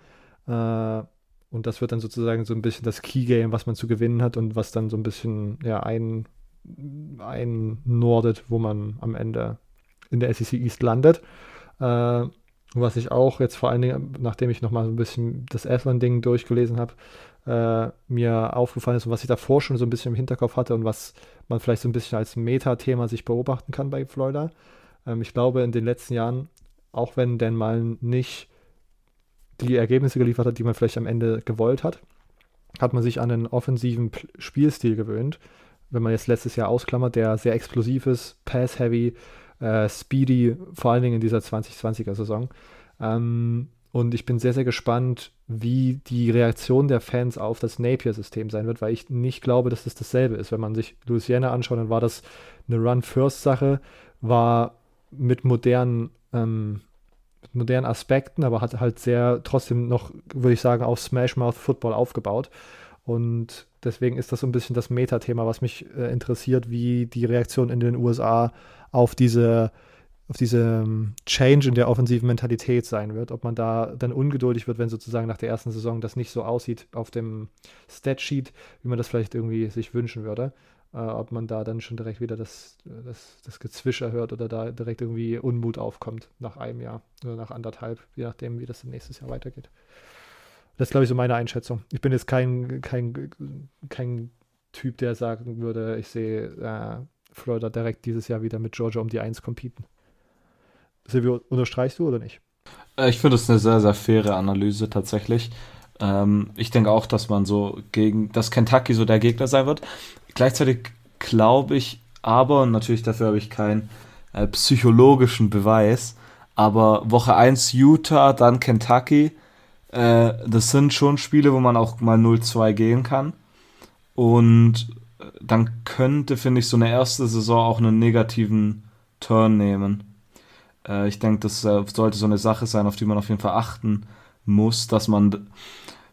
Äh, und das wird dann sozusagen so ein bisschen das Key-Game, was man zu gewinnen hat und was dann so ein bisschen ja, ein, einnordet, wo man am Ende in der SEC East landet. Äh, was ich auch jetzt vor allen Dingen, nachdem ich nochmal so ein bisschen das Athlon-Ding durchgelesen habe, äh, mir aufgefallen ist und was ich davor schon so ein bisschen im Hinterkopf hatte und was man vielleicht so ein bisschen als Meta-Thema sich beobachten kann bei Florida. Ähm, ich glaube, in den letzten Jahren, auch wenn Dan mal nicht die Ergebnisse geliefert hat, die man vielleicht am Ende gewollt hat, hat man sich an einen offensiven P Spielstil gewöhnt. Wenn man jetzt letztes Jahr ausklammert, der sehr explosiv ist, pass-heavy, äh, speedy, vor allen Dingen in dieser 2020er Saison. Ähm, und ich bin sehr, sehr gespannt, wie die Reaktion der Fans auf das Napier-System sein wird, weil ich nicht glaube, dass das dasselbe ist. Wenn man sich Louisiana anschaut, dann war das eine Run-First-Sache, war mit modernen, ähm, mit modernen Aspekten, aber hat halt sehr trotzdem noch, würde ich sagen, auf Smash-Mouth-Football aufgebaut. Und deswegen ist das so ein bisschen das Metathema, was mich äh, interessiert, wie die Reaktion in den USA auf diese auf diese Change in der offensiven Mentalität sein wird, ob man da dann ungeduldig wird, wenn sozusagen nach der ersten Saison das nicht so aussieht auf dem Statsheet, wie man das vielleicht irgendwie sich wünschen würde. Äh, ob man da dann schon direkt wieder das, das, das Gezwischer hört oder da direkt irgendwie Unmut aufkommt nach einem Jahr oder nach anderthalb, je nachdem, wie das nächstes Jahr weitergeht. Das ist, glaube ich, so meine Einschätzung. Ich bin jetzt kein, kein, kein Typ, der sagen würde, ich sehe äh, Florida direkt dieses Jahr wieder mit Georgia um die Eins competen. Silvio, unterstreichst du oder nicht? Äh, ich finde es eine sehr, sehr faire Analyse tatsächlich. Ähm, ich denke auch, dass man so gegen, dass Kentucky so der Gegner sein wird. Gleichzeitig glaube ich aber, und natürlich dafür habe ich keinen äh, psychologischen Beweis, aber Woche 1 Utah, dann Kentucky, äh, das sind schon Spiele, wo man auch mal 0-2 gehen kann. Und dann könnte, finde ich, so eine erste Saison auch einen negativen Turn nehmen. Äh, ich denke, das äh, sollte so eine Sache sein, auf die man auf jeden Fall achten muss, dass man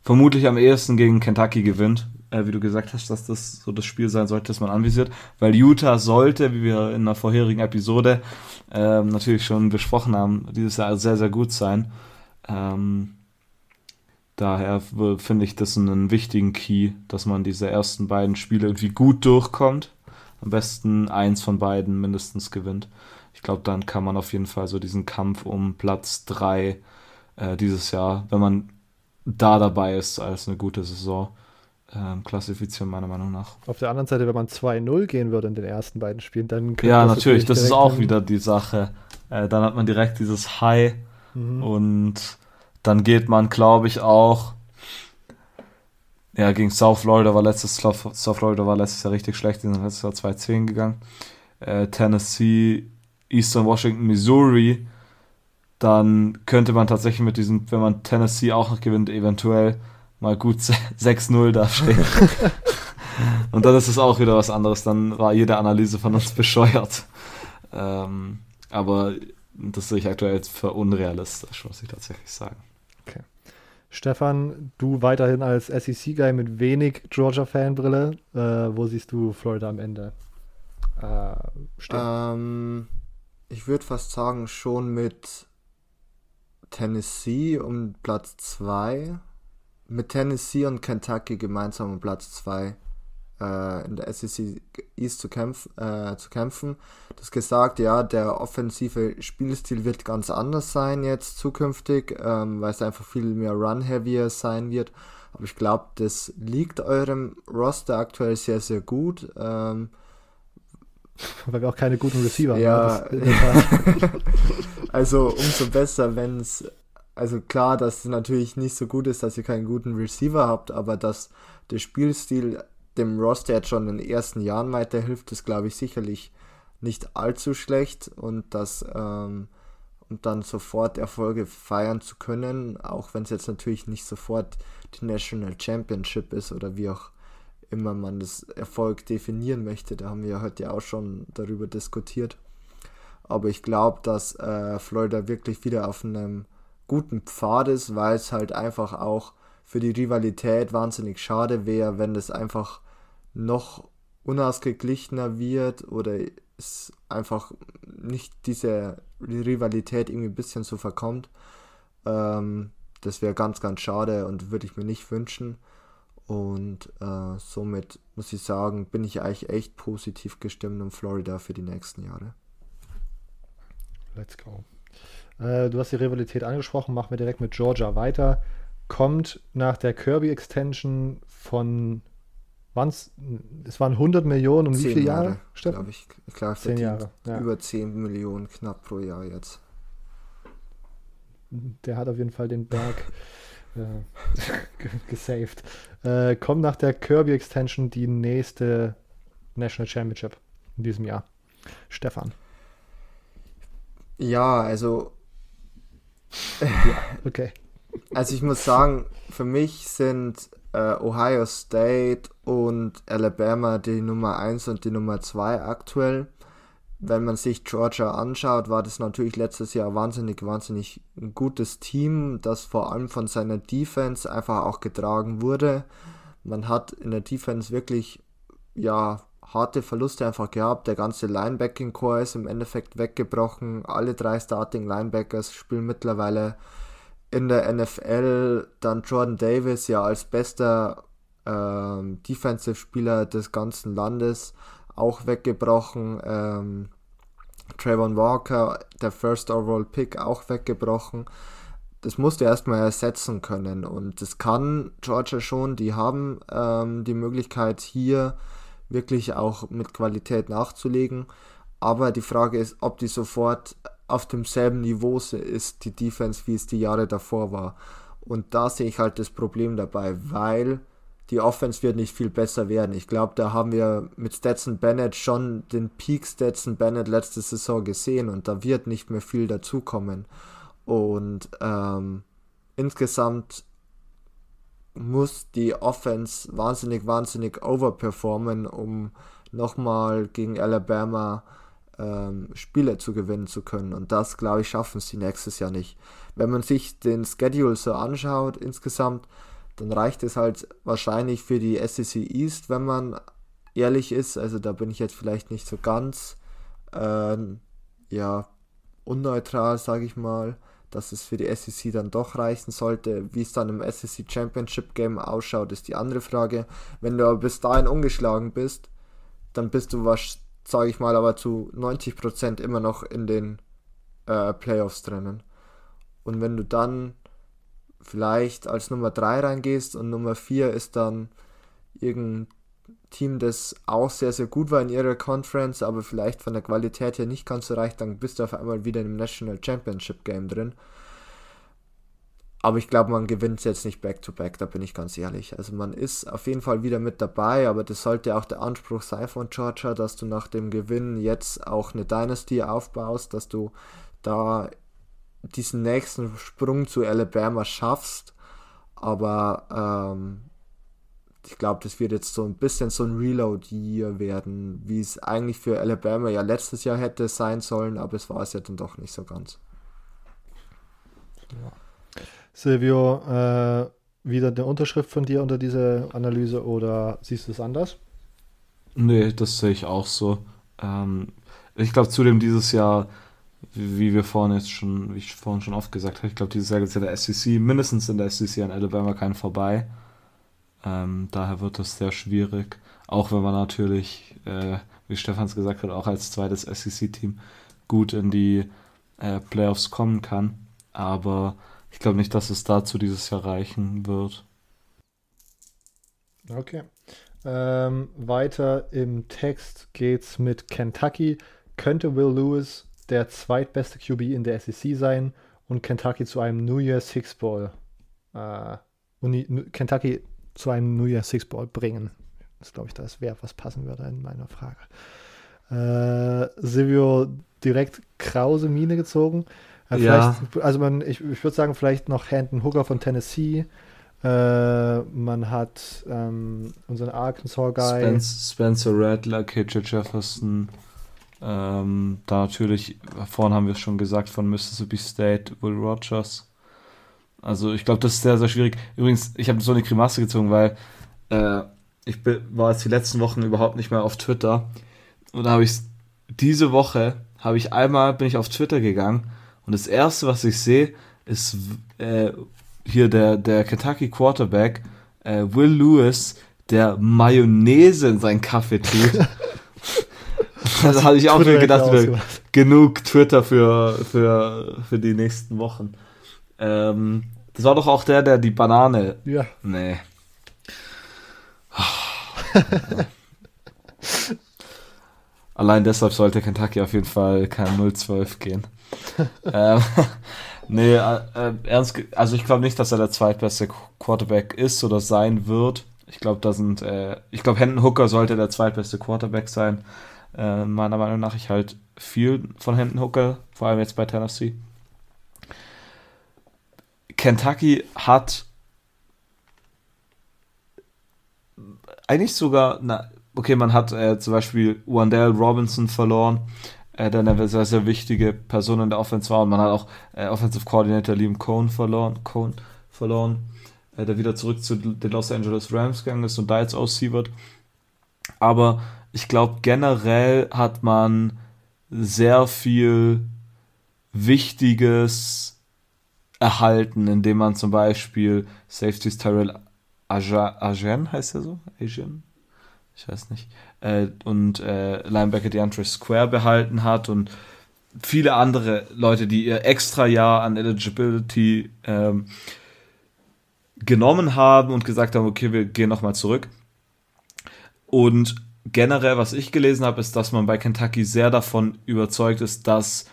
vermutlich am ehesten gegen Kentucky gewinnt, äh, wie du gesagt hast, dass das so das Spiel sein sollte, das man anvisiert, weil Utah sollte, wie wir in der vorherigen Episode ähm, natürlich schon besprochen haben, dieses Jahr sehr, sehr gut sein. Ähm, daher finde ich das einen wichtigen Key, dass man diese ersten beiden Spiele irgendwie gut durchkommt. Am besten eins von beiden mindestens gewinnt. Ich glaube, dann kann man auf jeden Fall so diesen Kampf um Platz 3 äh, dieses Jahr, wenn man da dabei ist, als eine gute Saison ähm, klassifizieren, meiner Meinung nach. Auf der anderen Seite, wenn man 2-0 gehen würde in den ersten beiden Spielen, dann könnte Ja, das natürlich, das ist auch wieder die Sache. Äh, dann hat man direkt dieses High mhm. und dann geht man, glaube ich, auch. Ja, gegen South Florida war letztes South Florida war letztes Jahr richtig schlecht, die sind letztes Jahr 2-10 gegangen. Äh, Tennessee, Eastern Washington, Missouri, dann könnte man tatsächlich mit diesem, wenn man Tennessee auch noch gewinnt, eventuell mal gut 6-0 dastehen. Und dann ist es auch wieder was anderes. Dann war jede Analyse von uns bescheuert. Ähm, aber das sehe ich aktuell für unrealistisch, muss ich tatsächlich sagen. Okay. Stefan, du weiterhin als SEC-Guy mit wenig Georgia-Fanbrille. Äh, wo siehst du Florida am Ende äh? Ähm, ich würde fast sagen, schon mit Tennessee um Platz 2 mit Tennessee und Kentucky gemeinsam um Platz 2 äh, in der SEC East zu, kämpf, äh, zu kämpfen. Das gesagt, ja, der offensive Spielstil wird ganz anders sein jetzt zukünftig, ähm, weil es einfach viel mehr Run-heavier sein wird. Aber ich glaube, das liegt eurem Roster aktuell sehr, sehr gut. Ähm, weil wir auch keine guten Receiver ja, haben. Ja. also umso besser, wenn es also klar, dass es natürlich nicht so gut ist, dass ihr keinen guten Receiver habt, aber dass der Spielstil dem Roster jetzt schon in den ersten Jahren weiterhilft, ist glaube ich sicherlich nicht allzu schlecht und das ähm, und dann sofort Erfolge feiern zu können, auch wenn es jetzt natürlich nicht sofort die National Championship ist oder wie auch immer man das Erfolg definieren möchte. Da haben wir heute ja auch schon darüber diskutiert. Aber ich glaube, dass äh, Florida wirklich wieder auf einem guten Pfad ist, weil es halt einfach auch für die Rivalität wahnsinnig schade wäre, wenn das einfach noch unausgeglichener wird oder es einfach nicht diese Rivalität irgendwie ein bisschen so verkommt. Ähm, das wäre ganz, ganz schade und würde ich mir nicht wünschen. Und äh, somit muss ich sagen, bin ich eigentlich echt positiv gestimmt um Florida für die nächsten Jahre. Let's go. Äh, du hast die Rivalität angesprochen, machen wir direkt mit Georgia weiter. Kommt nach der Kirby-Extension von, waren's, es waren 100 Millionen um wie viele Jahre, Jahre Stefan? Ich, ich glaube, 10 Jahre. Ja. Über 10 Millionen knapp pro Jahr jetzt. Der hat auf jeden Fall den Berg äh, gesaved. Äh, kommt nach der Kirby-Extension die nächste National Championship in diesem Jahr. Stefan. Ja, also ja, okay. Also ich muss sagen, für mich sind äh, Ohio State und Alabama die Nummer 1 und die Nummer 2 aktuell. Wenn man sich Georgia anschaut, war das natürlich letztes Jahr wahnsinnig, wahnsinnig ein gutes Team, das vor allem von seiner Defense einfach auch getragen wurde. Man hat in der Defense wirklich ja harte Verluste einfach gehabt. Der ganze Linebacking-Core ist im Endeffekt weggebrochen. Alle drei Starting Linebackers spielen mittlerweile in der NFL. Dann Jordan Davis ja als bester ähm, Defensive-Spieler des ganzen Landes auch weggebrochen. Ähm, Trayvon Walker, der First Overall Pick, auch weggebrochen. Das musst du erstmal ersetzen können. Und das kann Georgia schon. Die haben ähm, die Möglichkeit hier wirklich auch mit Qualität nachzulegen. Aber die Frage ist, ob die sofort auf demselben Niveau ist, die Defense, wie es die Jahre davor war. Und da sehe ich halt das Problem dabei, weil die Offense wird nicht viel besser werden. Ich glaube, da haben wir mit Stetson Bennett schon den Peak Stetson Bennett letzte Saison gesehen und da wird nicht mehr viel dazukommen. Und ähm, insgesamt muss die Offense wahnsinnig, wahnsinnig overperformen, um nochmal gegen Alabama ähm, Spiele zu gewinnen zu können. Und das, glaube ich, schaffen sie nächstes Jahr nicht. Wenn man sich den Schedule so anschaut, insgesamt, dann reicht es halt wahrscheinlich für die SEC East, wenn man ehrlich ist. Also da bin ich jetzt vielleicht nicht so ganz äh, ja, unneutral, sage ich mal, dass es für die SEC dann doch reichen sollte. Wie es dann im SEC Championship Game ausschaut, ist die andere Frage. Wenn du aber bis dahin ungeschlagen bist, dann bist du, was sage ich mal, aber zu 90% immer noch in den äh, Playoffs drinnen. Und wenn du dann vielleicht als Nummer 3 reingehst und Nummer 4 ist dann irgendein Team, das auch sehr, sehr gut war in ihrer Conference, aber vielleicht von der Qualität her nicht ganz so reicht, dann bist du auf einmal wieder im National Championship Game drin. Aber ich glaube, man gewinnt jetzt nicht back-to-back, -back, da bin ich ganz ehrlich. Also man ist auf jeden Fall wieder mit dabei, aber das sollte auch der Anspruch sein von Georgia, dass du nach dem Gewinn jetzt auch eine Dynasty aufbaust, dass du da diesen nächsten Sprung zu Alabama schaffst. Aber ähm, ich glaube, das wird jetzt so ein bisschen so ein Reload-Year werden, wie es eigentlich für Alabama ja letztes Jahr hätte sein sollen, aber es war es ja dann doch nicht so ganz. Ja. Silvio, äh, wieder eine Unterschrift von dir unter diese Analyse oder siehst du es anders? Nee, das sehe ich auch so. Ähm, ich glaube zudem dieses Jahr wie wir vorhin jetzt schon, wie ich vorhin schon oft gesagt habe, ich glaube, dieses Jahr gibt es ja der SEC, mindestens in der SEC an Alabama keinen vorbei. Ähm, daher wird das sehr schwierig. Auch wenn man natürlich, äh, wie Stefans gesagt hat, auch als zweites SEC-Team gut in die äh, Playoffs kommen kann. Aber ich glaube nicht, dass es dazu dieses Jahr reichen wird. Okay. Ähm, weiter im Text geht's mit Kentucky. Könnte Will Lewis der zweitbeste QB in der SEC sein und Kentucky zu einem New Year Six Ball äh, Kentucky zu einem New Year Six Ball bringen. Das glaube ich, das wäre, was passen würde in meiner Frage. Äh, Silvio direkt krause Mine gezogen. Ja. Also man, ich, ich würde sagen, vielleicht noch Hendon Hooker von Tennessee. Äh, man hat ähm, unseren Arkansas-Guy. Spencer, Spencer Rattler, KJ Jefferson. Ähm, da natürlich, vorhin haben wir es schon gesagt, von Mississippi State, Will Rogers. Also ich glaube, das ist sehr, sehr schwierig. Übrigens, ich habe so eine Grimasse gezogen, weil äh, ich war jetzt die letzten Wochen überhaupt nicht mehr auf Twitter. Und da habe ich diese Woche, habe ich einmal, bin ich auf Twitter gegangen und das erste, was ich sehe, ist äh, hier der, der Kentucky Quarterback, äh, Will Lewis, der Mayonnaise in seinen Kaffee tut. da hatte ich auch wieder gedacht, genug Twitter für, für, für die nächsten Wochen. Ähm, das war doch auch der, der die Banane. Ja. Nee. Allein deshalb sollte Kentucky auf jeden Fall kein 0-12 gehen. ähm, nee, äh, äh, ernst, also ich glaube nicht, dass er der zweitbeste Quarterback ist oder sein wird. Ich glaube, da sind, äh, ich glaube, Hendon Hooker sollte der zweitbeste Quarterback sein. Äh, meiner Meinung nach, ich halt viel von Hendon Hooker, vor allem jetzt bei Tennessee. Kentucky hat eigentlich sogar, na, okay, man hat äh, zum Beispiel Wandell Robinson verloren, äh, der eine sehr, sehr wichtige Person in der Offense war und man hat auch äh, Offensive Coordinator Liam Cohn verloren, Cohn verloren, äh, der wieder zurück zu den Los Angeles Rams gegangen ist und da jetzt aussieht. Aber ich glaube, generell hat man sehr viel Wichtiges erhalten, indem man zum Beispiel Safeties Tyrell Agen heißt er so? Asian? Ich weiß nicht. Äh, und äh, Linebacker DeAndre Square behalten hat und viele andere Leute, die ihr extra Jahr an Eligibility ähm, genommen haben und gesagt haben, okay, wir gehen nochmal zurück. Und generell, was ich gelesen habe, ist, dass man bei Kentucky sehr davon überzeugt ist, dass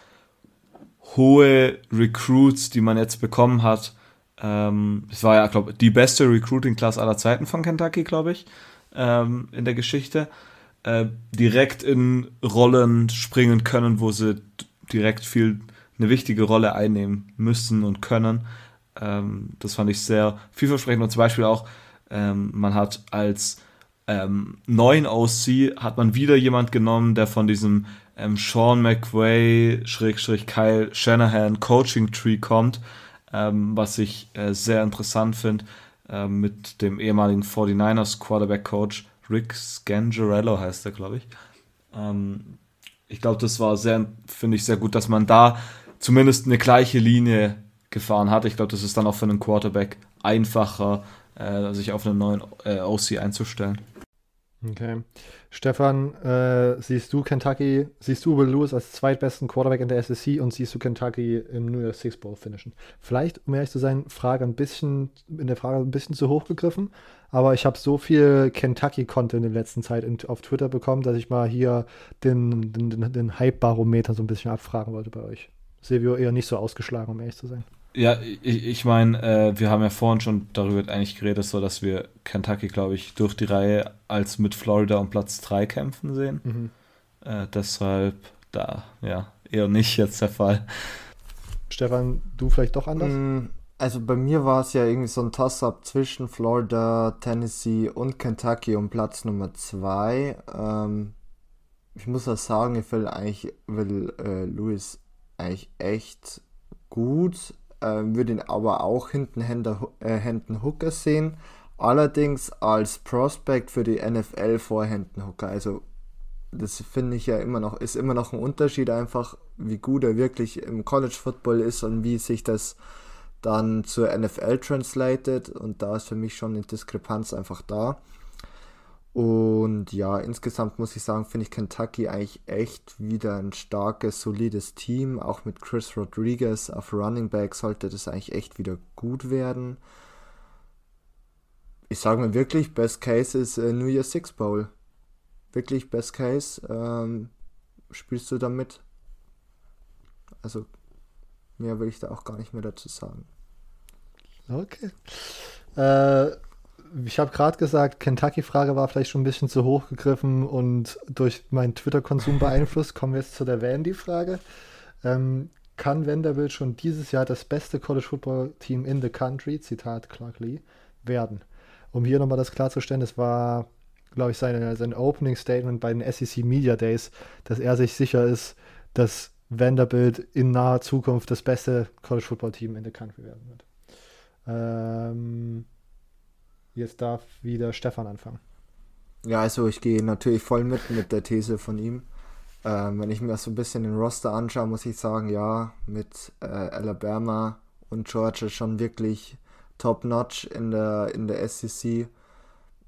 hohe Recruits, die man jetzt bekommen hat, ähm, es war ja, glaube die beste Recruiting-Class aller Zeiten von Kentucky, glaube ich, ähm, in der Geschichte, äh, direkt in Rollen springen können, wo sie direkt viel eine wichtige Rolle einnehmen müssen und können. Ähm, das fand ich sehr vielversprechend und zum Beispiel auch, ähm, man hat als ähm, neuen OC hat man wieder jemand genommen, der von diesem ähm, Sean McVay, Schrägstrich Kyle Shanahan Coaching Tree kommt, ähm, was ich äh, sehr interessant finde, äh, mit dem ehemaligen 49ers Quarterback Coach Rick Scangarello heißt er, glaube ich. Ähm, ich glaube, das war sehr, finde ich sehr gut, dass man da zumindest eine gleiche Linie gefahren hat. Ich glaube, das ist dann auch für einen Quarterback einfacher, äh, sich auf einen neuen äh, OC einzustellen. Okay. Stefan, äh, siehst du Kentucky, siehst du Will Lewis als zweitbesten Quarterback in der SEC und siehst du Kentucky im New Year's Six Bowl finishen? Vielleicht, um ehrlich zu sein, Frage ein bisschen, in der Frage ein bisschen zu hoch gegriffen, aber ich habe so viel Kentucky-Content in der letzten Zeit in, auf Twitter bekommen, dass ich mal hier den, den, den Hype-Barometer so ein bisschen abfragen wollte bei euch. Silvio eher nicht so ausgeschlagen, um ehrlich zu sein. Ja, ich, ich meine, äh, wir haben ja vorhin schon darüber eigentlich geredet, so dass wir Kentucky, glaube ich, durch die Reihe als mit Florida um Platz 3 kämpfen sehen. Mhm. Äh, deshalb da, ja, eher nicht jetzt der Fall. Stefan, du vielleicht doch anders? Mm, also bei mir war es ja irgendwie so ein Toss-up zwischen Florida, Tennessee und Kentucky um Platz Nummer 2. Ähm, ich muss auch sagen, ich will eigentlich, will äh, Louis eigentlich echt gut, würde ihn aber auch hinten Händen, äh, Händen Hooker sehen. Allerdings als Prospect für die NFL vor Händen Hooker. Also das finde ich ja immer noch, ist immer noch ein Unterschied einfach, wie gut er wirklich im College Football ist und wie sich das dann zur NFL translated. Und da ist für mich schon eine Diskrepanz einfach da. Und ja, insgesamt muss ich sagen, finde ich Kentucky eigentlich echt wieder ein starkes, solides Team. Auch mit Chris Rodriguez auf Running Back sollte das eigentlich echt wieder gut werden. Ich sage mir wirklich, Best Case ist äh, New Year Six Bowl. Wirklich Best Case. Ähm, spielst du damit? Also, mehr will ich da auch gar nicht mehr dazu sagen. Okay. Äh, ich habe gerade gesagt, Kentucky-Frage war vielleicht schon ein bisschen zu hoch gegriffen und durch meinen Twitter-Konsum beeinflusst. Kommen wir jetzt zu der Vandy-Frage. Ähm, kann Vanderbilt schon dieses Jahr das beste College-Football-Team in the country, Zitat Clark Lee, werden? Um hier nochmal das klarzustellen, das war, glaube ich, seine, sein Opening-Statement bei den SEC Media Days, dass er sich sicher ist, dass Vanderbilt in naher Zukunft das beste College-Football-Team in the country werden wird. Ähm, Jetzt darf wieder Stefan anfangen. Ja, also ich gehe natürlich voll mit mit der These von ihm. Ähm, wenn ich mir so ein bisschen den Roster anschaue, muss ich sagen, ja, mit äh, Alabama und Georgia schon wirklich top-notch in der, in der SEC.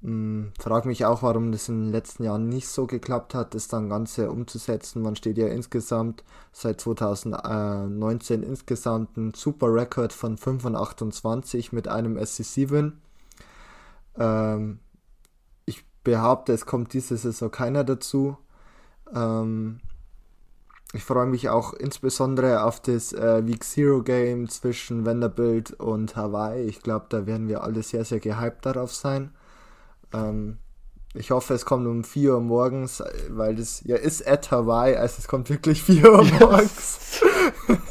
Hm, frag mich auch, warum das in den letzten Jahren nicht so geklappt hat, das dann Ganze umzusetzen. Man steht ja insgesamt seit 2019 insgesamt ein super Rekord von 5 und 28 mit einem SEC-Win. Ähm, ich behaupte, es kommt diese Saison keiner dazu. Ähm, ich freue mich auch insbesondere auf das äh, Week Zero Game zwischen Vanderbilt und Hawaii. Ich glaube, da werden wir alle sehr, sehr gehypt darauf sein. Ähm, ich hoffe, es kommt um 4 Uhr morgens, weil das ja ist at Hawaii, also es kommt wirklich 4 Uhr morgens.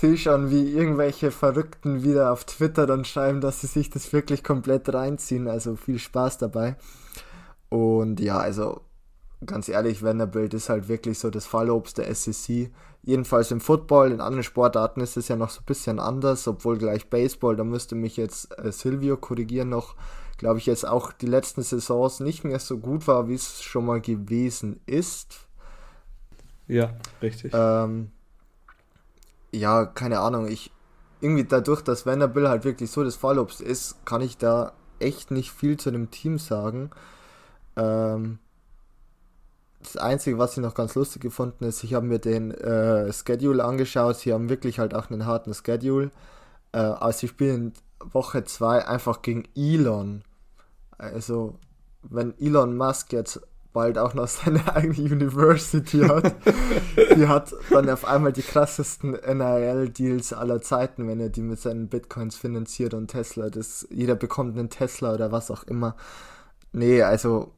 sehe schon, wie irgendwelche Verrückten wieder auf Twitter dann schreiben, dass sie sich das wirklich komplett reinziehen. Also viel Spaß dabei. Und ja, also ganz ehrlich, Vanderbilt ist halt wirklich so das Fallobst der SEC. Jedenfalls im Football, in anderen Sportarten ist es ja noch so ein bisschen anders, obwohl gleich Baseball, da müsste mich jetzt Silvio korrigieren noch, glaube ich, jetzt auch die letzten Saisons nicht mehr so gut war, wie es schon mal gewesen ist. Ja, richtig. Ähm, ja, keine Ahnung. Ich irgendwie dadurch, dass Vanderbilt halt wirklich so das Fallobst ist, kann ich da echt nicht viel zu dem Team sagen. Ähm, das Einzige, was ich noch ganz lustig gefunden ist, ich habe mir den äh, Schedule angeschaut. Sie haben wirklich halt auch einen harten Schedule. Äh, aber sie spielen Woche 2 einfach gegen Elon. Also, wenn Elon Musk jetzt bald auch noch seine eigene University hat, die hat dann auf einmal die krassesten NIL-Deals aller Zeiten, wenn er die mit seinen Bitcoins finanziert und Tesla, das, jeder bekommt einen Tesla oder was auch immer. Nee, also,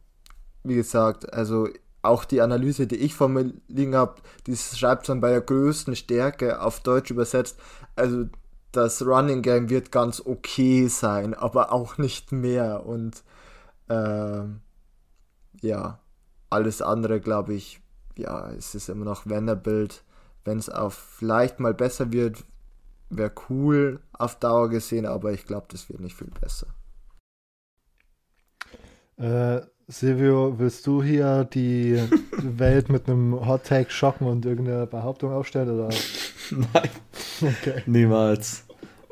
wie gesagt, also auch die Analyse, die ich vor mir liegen habe, die schreibt dann bei der größten Stärke auf Deutsch übersetzt. Also das Running Game wird ganz okay sein, aber auch nicht mehr. Und äh, ja, alles andere, glaube ich, ja, es ist immer noch Vanderbilt. Wenn es auch vielleicht mal besser wird, wäre cool auf Dauer gesehen, aber ich glaube, das wird nicht viel besser. Äh, Silvio, willst du hier die Welt mit einem Hot Take schocken und irgendeine Behauptung aufstellen? Oder? Nein. Okay. Niemals.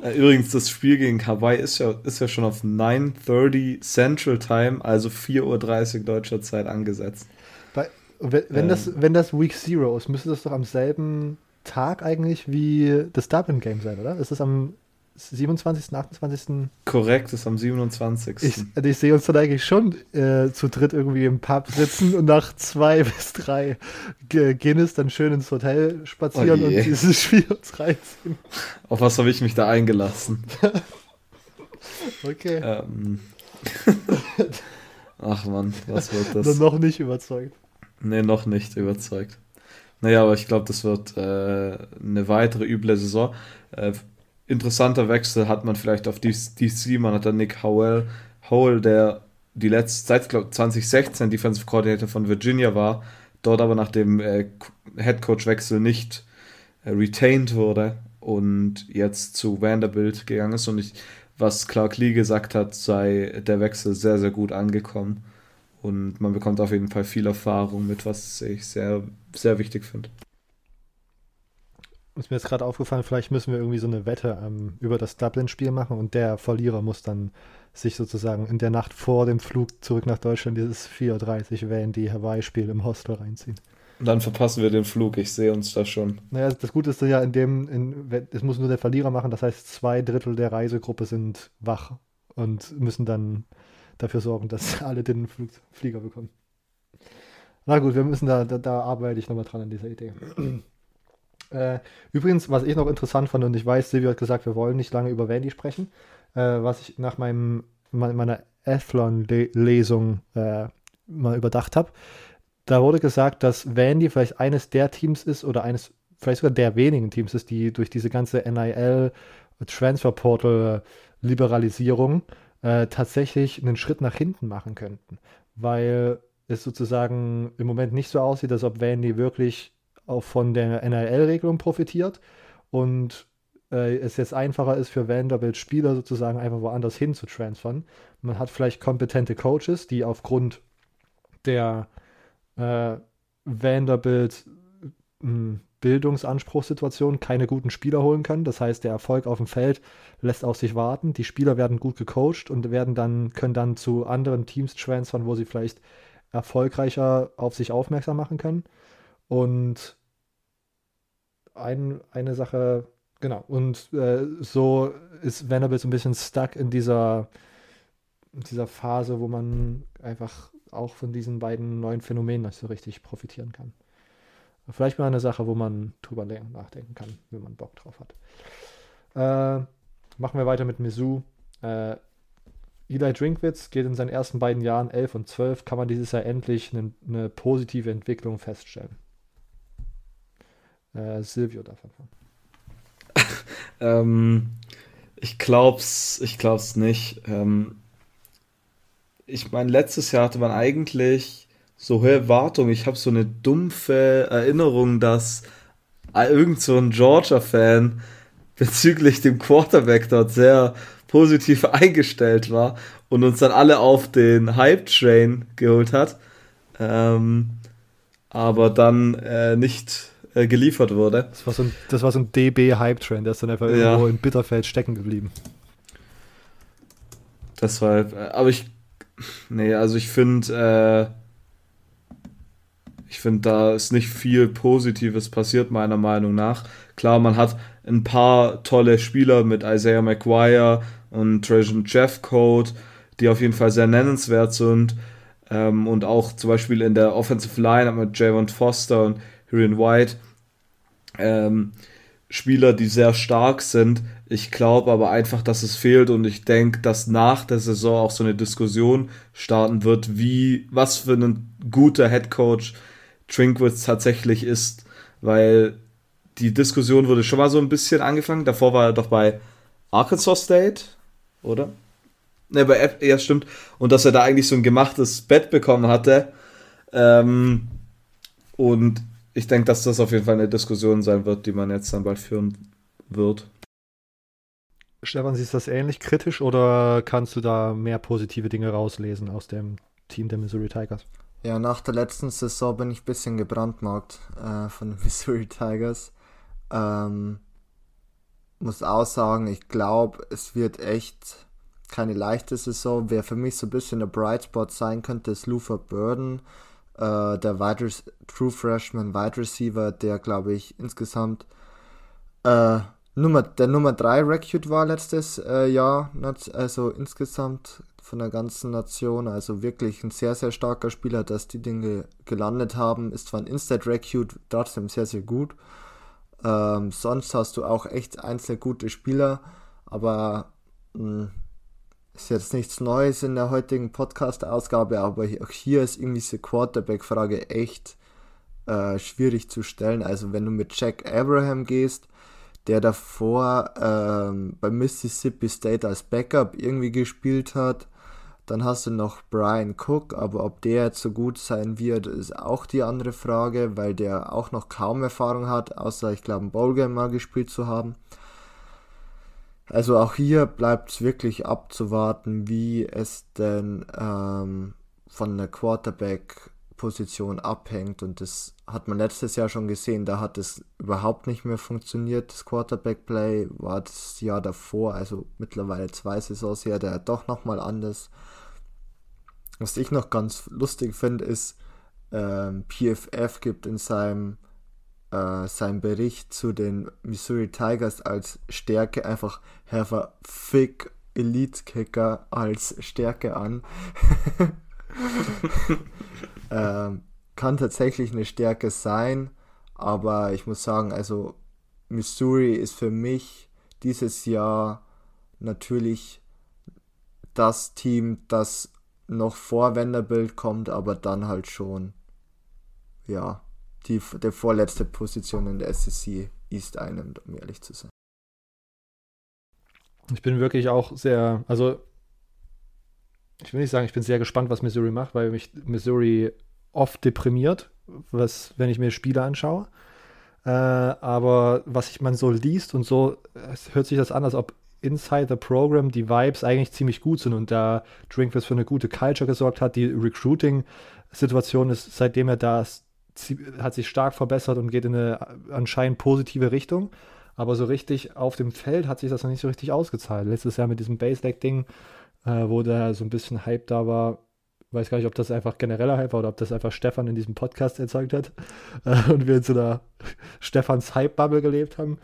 Äh, übrigens, das Spiel gegen Hawaii ist ja, ist ja schon auf 9.30 Central Time, also 4.30 Uhr deutscher Zeit angesetzt. Bei, wenn, wenn ähm, das, wenn das Week Zero ist, müsste das doch am selben Tag eigentlich wie das Dublin Game sein, oder? Ist das am 27., 28. Korrekt, ist am 27. Ich, ich sehe uns dann eigentlich schon äh, zu dritt irgendwie im Pub sitzen und nach zwei bis drei Guinness dann schön ins Hotel spazieren oh und dieses Spiel uns reinziehen. Auf was habe ich mich da eingelassen? okay. Ähm. Ach man, was wird das? Noch nicht überzeugt. Nee, noch nicht überzeugt. Naja, aber ich glaube, das wird äh, eine weitere üble Saison. Äh, interessanter Wechsel hat man vielleicht auf DC. Man hat dann Nick Howell, Howell, der die letzte, seit glaub, 2016 Defensive Coordinator von Virginia war, dort aber nach dem äh, Head Coach Wechsel nicht äh, retained wurde und jetzt zu Vanderbilt gegangen ist. Und ich, was Clark Lee gesagt hat, sei der Wechsel sehr, sehr gut angekommen. Und man bekommt auf jeden Fall viel Erfahrung mit, was ich sehr, sehr wichtig finde ist mir jetzt gerade aufgefallen, vielleicht müssen wir irgendwie so eine Wette ähm, über das Dublin-Spiel machen und der Verlierer muss dann sich sozusagen in der Nacht vor dem Flug zurück nach Deutschland dieses 4.30 Uhr Vandy Hawaii-Spiel im Hostel reinziehen. Und dann verpassen wir den Flug, ich sehe uns da schon. Naja, das Gute ist ja in dem, in, es muss nur der Verlierer machen, das heißt zwei Drittel der Reisegruppe sind wach und müssen dann dafür sorgen, dass alle den Flug, Flieger bekommen. Na gut, wir müssen da, da, da arbeite ich nochmal dran an dieser Idee. Äh, übrigens, was ich noch interessant fand, und ich weiß, Silvio hat gesagt, wir wollen nicht lange über Vandy sprechen, äh, was ich nach meinem, meiner Athlon-Lesung äh, mal überdacht habe. Da wurde gesagt, dass Vandy vielleicht eines der Teams ist oder eines, vielleicht sogar der wenigen Teams ist, die durch diese ganze NIL Transfer Portal Liberalisierung äh, tatsächlich einen Schritt nach hinten machen könnten. Weil es sozusagen im Moment nicht so aussieht, als ob Vandy wirklich auch von der NRL-Regelung profitiert und äh, es jetzt einfacher ist für Vanderbilt Spieler sozusagen einfach woanders hin zu transfern. Man hat vielleicht kompetente Coaches, die aufgrund der äh, Vanderbilt hm, Bildungsanspruchssituation keine guten Spieler holen können. Das heißt, der Erfolg auf dem Feld lässt auf sich warten. Die Spieler werden gut gecoacht und werden dann, können dann zu anderen Teams transfern, wo sie vielleicht erfolgreicher auf sich aufmerksam machen können. Und ein, eine Sache, genau. Und äh, so ist Vanderbilt so ein bisschen stuck in dieser, dieser Phase, wo man einfach auch von diesen beiden neuen Phänomenen nicht so richtig profitieren kann. Vielleicht mal eine Sache, wo man drüber nachdenken kann, wenn man Bock drauf hat. Äh, machen wir weiter mit Mizzou. Äh, Eli Drinkwitz geht in seinen ersten beiden Jahren 11 und 12, kann man dieses Jahr endlich eine, eine positive Entwicklung feststellen. Äh, Silvio davon. ähm, ich glaub's, ich glaub's nicht. Ähm, ich meine, letztes Jahr hatte man eigentlich so hohe Erwartungen. Ich habe so eine dumpfe Erinnerung, dass irgend so ein Georgia-Fan bezüglich dem Quarterback dort sehr positiv eingestellt war und uns dann alle auf den Hype-Train geholt hat, ähm, aber dann äh, nicht äh, geliefert wurde. Das war so ein, das war so ein DB-Hype-Train, der ist dann einfach ja. irgendwo in Bitterfeld stecken geblieben. Deshalb, äh, aber ich, nee, also ich finde, äh, ich finde, da ist nicht viel Positives passiert, meiner Meinung nach. Klar, man hat ein paar tolle Spieler mit Isaiah McGuire und Trajan Jeffcoat, die auf jeden Fall sehr nennenswert sind. Ähm, und auch zum Beispiel in der Offensive Line mit Javon Foster und Hirian White. Ähm, Spieler, die sehr stark sind. Ich glaube aber einfach, dass es fehlt und ich denke, dass nach der Saison auch so eine Diskussion starten wird, wie, was für ein guter Head Coach Trinkwitz tatsächlich ist, weil die Diskussion wurde schon mal so ein bisschen angefangen. Davor war er doch bei Arkansas State, oder? Ne, bei F ja, stimmt. Und dass er da eigentlich so ein gemachtes Bett bekommen hatte. Ähm, und ich denke, dass das auf jeden Fall eine Diskussion sein wird, die man jetzt dann bald führen wird. Stefan, siehst du das ähnlich kritisch oder kannst du da mehr positive Dinge rauslesen aus dem Team der Missouri Tigers? Ja, nach der letzten Saison bin ich ein bisschen gebrandmarkt äh, von den Missouri Tigers. Ähm, muss auch sagen, ich glaube, es wird echt keine leichte Saison. Wer für mich so ein bisschen der Bright Spot sein könnte, ist Luther Burden, äh, der Wide True Freshman Wide Receiver, der glaube ich insgesamt äh, Nummer, der Nummer 3 Recruit war letztes äh, Jahr, also insgesamt von der ganzen Nation. Also wirklich ein sehr, sehr starker Spieler, dass die Dinge gelandet haben. Ist zwar ein Instant Recute, trotzdem sehr, sehr gut. Ähm, sonst hast du auch echt einzelne gute Spieler, aber mh, hm, ist jetzt nichts Neues in der heutigen Podcast-Ausgabe, aber auch hier ist irgendwie diese Quarterback-Frage echt äh, schwierig zu stellen. Also wenn du mit Jack Abraham gehst, der davor ähm, bei Mississippi State als Backup irgendwie gespielt hat, dann hast du noch Brian Cook, aber ob der jetzt so gut sein wird, ist auch die andere Frage, weil der auch noch kaum Erfahrung hat, außer ich glaube ein Bowlgame mal gespielt zu haben. Also auch hier bleibt es wirklich abzuwarten, wie es denn ähm, von der Quarterback-Position abhängt. Und das hat man letztes Jahr schon gesehen, da hat es überhaupt nicht mehr funktioniert. Das Quarterback-Play war das Jahr davor, also mittlerweile zwei Saisons her, der doch nochmal anders. Was ich noch ganz lustig finde, ist, ähm, PFF gibt in seinem, äh, seinem Bericht zu den Missouri Tigers als Stärke einfach Herr Fick Elite Kicker als Stärke an. ähm, kann tatsächlich eine Stärke sein, aber ich muss sagen, also Missouri ist für mich dieses Jahr natürlich das Team, das noch vor Vanderbilt kommt, aber dann halt schon, ja, die der vorletzte Position in der SEC East einnimmt, um ehrlich zu sein. Ich bin wirklich auch sehr, also ich will nicht sagen, ich bin sehr gespannt, was Missouri macht, weil mich Missouri oft deprimiert, was, wenn ich mir Spiele anschaue. Äh, aber was ich man so liest und so, es hört sich das an, als ob inside the program die Vibes eigentlich ziemlich gut sind und da Drinkwitz für eine gute Culture gesorgt hat. Die Recruiting-Situation ist, seitdem er da ist, hat sich stark verbessert und geht in eine anscheinend positive Richtung. Aber so richtig auf dem Feld hat sich das noch nicht so richtig ausgezahlt. Letztes Jahr mit diesem Base-Deck-Ding, äh, wo da so ein bisschen Hype da war, weiß gar nicht, ob das einfach genereller Hype war oder ob das einfach Stefan in diesem Podcast erzeugt hat äh, und wir in so einer Stefans Hype-Bubble gelebt haben.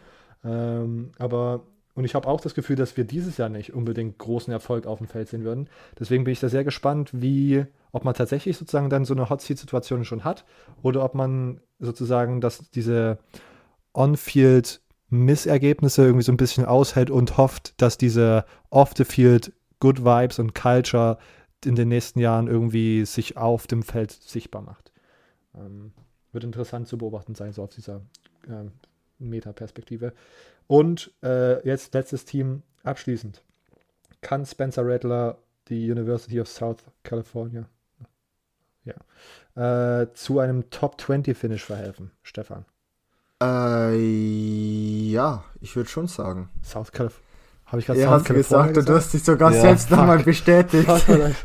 Ähm, aber und ich habe auch das Gefühl, dass wir dieses Jahr nicht unbedingt großen Erfolg auf dem Feld sehen würden. Deswegen bin ich da sehr gespannt, wie, ob man tatsächlich sozusagen dann so eine Hot Seat Situation schon hat oder ob man sozusagen dass diese On-Field Missergebnisse irgendwie so ein bisschen aushält und hofft, dass diese Off-the-Field Good Vibes und Culture in den nächsten Jahren irgendwie sich auf dem Feld sichtbar macht. Ähm, wird interessant zu beobachten sein, so auf dieser äh, Meta-Perspektive. Und äh, jetzt letztes Team abschließend. Kann Spencer Rattler die University of South California ja, äh, zu einem Top 20 Finish verhelfen, Stefan? Äh, ja, ich würde schon sagen. South California. Habe ich gerade Ja, hast du gesagt und du hast dich sogar Ja, selbst nochmal bestätigt. Fuck my life.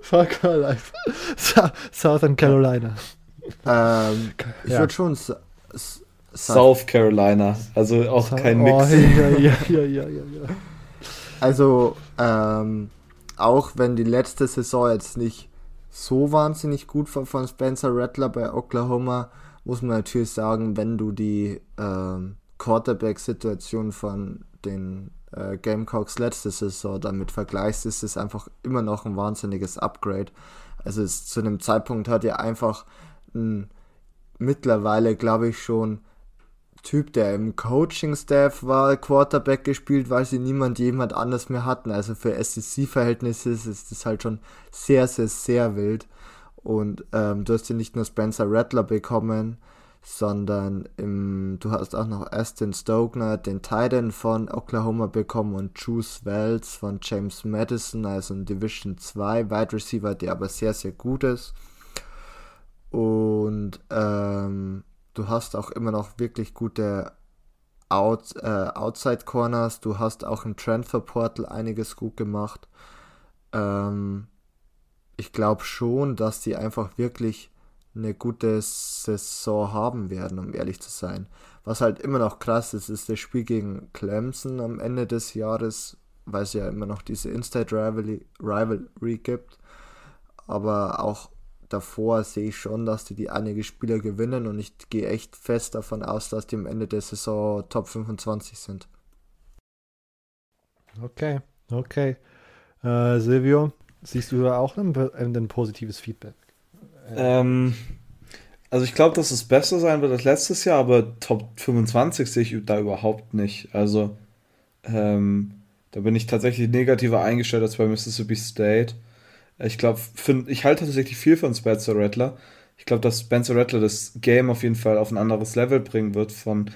Fuck my life. Sou- Southern Carolina. ähm, ich Ja. würde schon sagen, South Carolina. Also auch kein oh, Mix. Ja, ja, ja, ja, ja, ja. Also, ähm, auch wenn die letzte Saison jetzt nicht so wahnsinnig gut war von Spencer Rattler bei Oklahoma, muss man natürlich sagen, wenn du die ähm, Quarterback-Situation von den äh, Gamecocks letzte Saison damit vergleichst, ist es einfach immer noch ein wahnsinniges Upgrade. Also es, zu einem Zeitpunkt hat er einfach ein, mittlerweile, glaube ich, schon Typ, der im Coaching-Staff war, Quarterback gespielt, weil sie niemand jemand anders mehr hatten. Also für SEC-Verhältnisse ist das halt schon sehr, sehr, sehr wild. Und ähm, du hast ja nicht nur Spencer Rattler bekommen, sondern im, du hast auch noch Aston Stogner, den Titan von Oklahoma bekommen und Juice Wells von James Madison, also ein Division 2 Wide Receiver, der aber sehr, sehr gut ist. Und ähm, du hast auch immer noch wirklich gute Out, äh, Outside Corners. Du hast auch im Transfer Portal einiges gut gemacht. Ähm, ich glaube schon, dass die einfach wirklich eine gute Saison haben werden, um ehrlich zu sein. Was halt immer noch krass ist, ist das Spiel gegen Clemson am Ende des Jahres, weil es ja immer noch diese Inside Rivalry, Rivalry gibt. Aber auch davor sehe ich schon, dass die, die einige Spieler gewinnen und ich gehe echt fest davon aus, dass die am Ende der Saison Top 25 sind. Okay, okay. Äh, Silvio, siehst du da auch ein, ein, positives Feedback? Ähm, also ich glaube, dass es besser sein wird als letztes Jahr, aber Top 25 sehe ich da überhaupt nicht. Also ähm, da bin ich tatsächlich negativer eingestellt als bei Mississippi State. Ich glaube, ich halte tatsächlich viel von Spencer Rattler. Ich glaube, dass Spencer Rattler das Game auf jeden Fall auf ein anderes Level bringen wird von,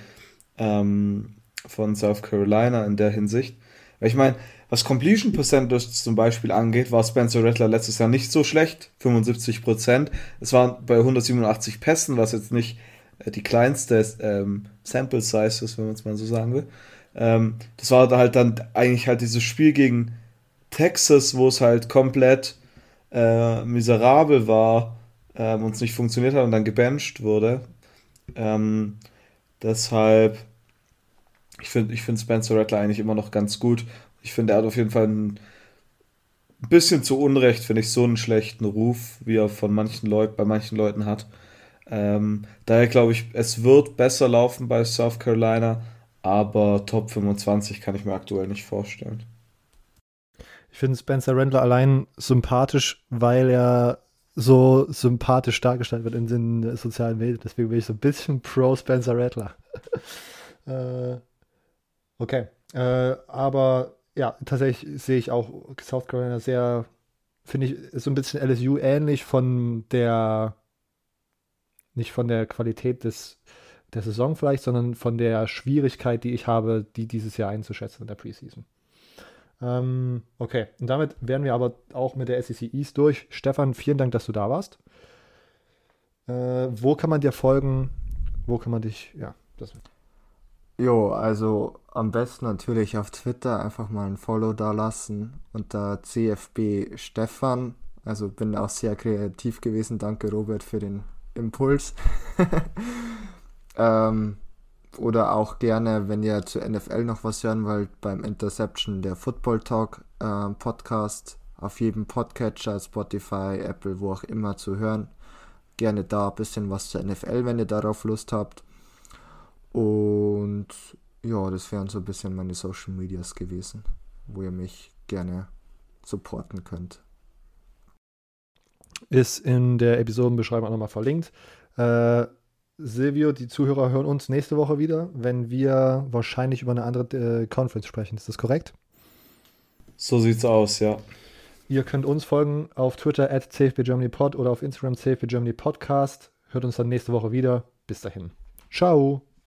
ähm, von South Carolina in der Hinsicht. Weil ich meine, was Completion Percentage zum Beispiel angeht, war Spencer Rattler letztes Jahr nicht so schlecht, 75%. Es waren bei 187 Pässen, was jetzt nicht äh, die kleinste ähm, Sample Size ist, wenn man es mal so sagen will. Ähm, das war halt dann eigentlich halt dieses Spiel gegen Texas, wo es halt komplett äh, miserabel war ähm, und es nicht funktioniert hat und dann gebencht wurde. Ähm, deshalb, ich finde ich find Spencer Rattler eigentlich immer noch ganz gut. Ich finde, er hat auf jeden Fall ein bisschen zu Unrecht, finde ich, so einen schlechten Ruf, wie er von manchen Leuten, bei manchen Leuten hat. Ähm, daher glaube ich, es wird besser laufen bei South Carolina, aber Top 25 kann ich mir aktuell nicht vorstellen. Ich finde Spencer Randler allein sympathisch, weil er so sympathisch dargestellt wird in den sozialen Medien. Deswegen bin ich so ein bisschen pro Spencer Rattler. äh, okay. Äh, aber ja, tatsächlich sehe ich auch South Carolina sehr, finde ich, so ein bisschen LSU ähnlich von der, nicht von der Qualität des, der Saison vielleicht, sondern von der Schwierigkeit, die ich habe, die dieses Jahr einzuschätzen in der Preseason. Ähm, okay, und damit wären wir aber auch mit der SEC East durch. Stefan, vielen Dank, dass du da warst. Äh, wo kann man dir folgen? Wo kann man dich, ja, das. Jo, also am besten natürlich auf Twitter einfach mal ein Follow da lassen unter CFB Stefan. Also bin auch sehr kreativ gewesen. Danke Robert für den Impuls. ähm, oder auch gerne, wenn ihr zur NFL noch was hören wollt, beim Interception der Football Talk äh, Podcast auf jedem Podcatcher, Spotify, Apple, wo auch immer zu hören. Gerne da ein bisschen was zur NFL, wenn ihr darauf Lust habt. Und ja, das wären so ein bisschen meine Social Medias gewesen, wo ihr mich gerne supporten könnt. Ist in der Episodenbeschreibung auch nochmal verlinkt. Äh, Silvio, die Zuhörer hören uns nächste Woche wieder, wenn wir wahrscheinlich über eine andere äh, Conference sprechen. Ist das korrekt? So sieht's aus, ja. Ihr könnt uns folgen auf Twitter at CFBGermanyPod oder auf Instagram CFBGermanyPodcast. Hört uns dann nächste Woche wieder. Bis dahin. Ciao.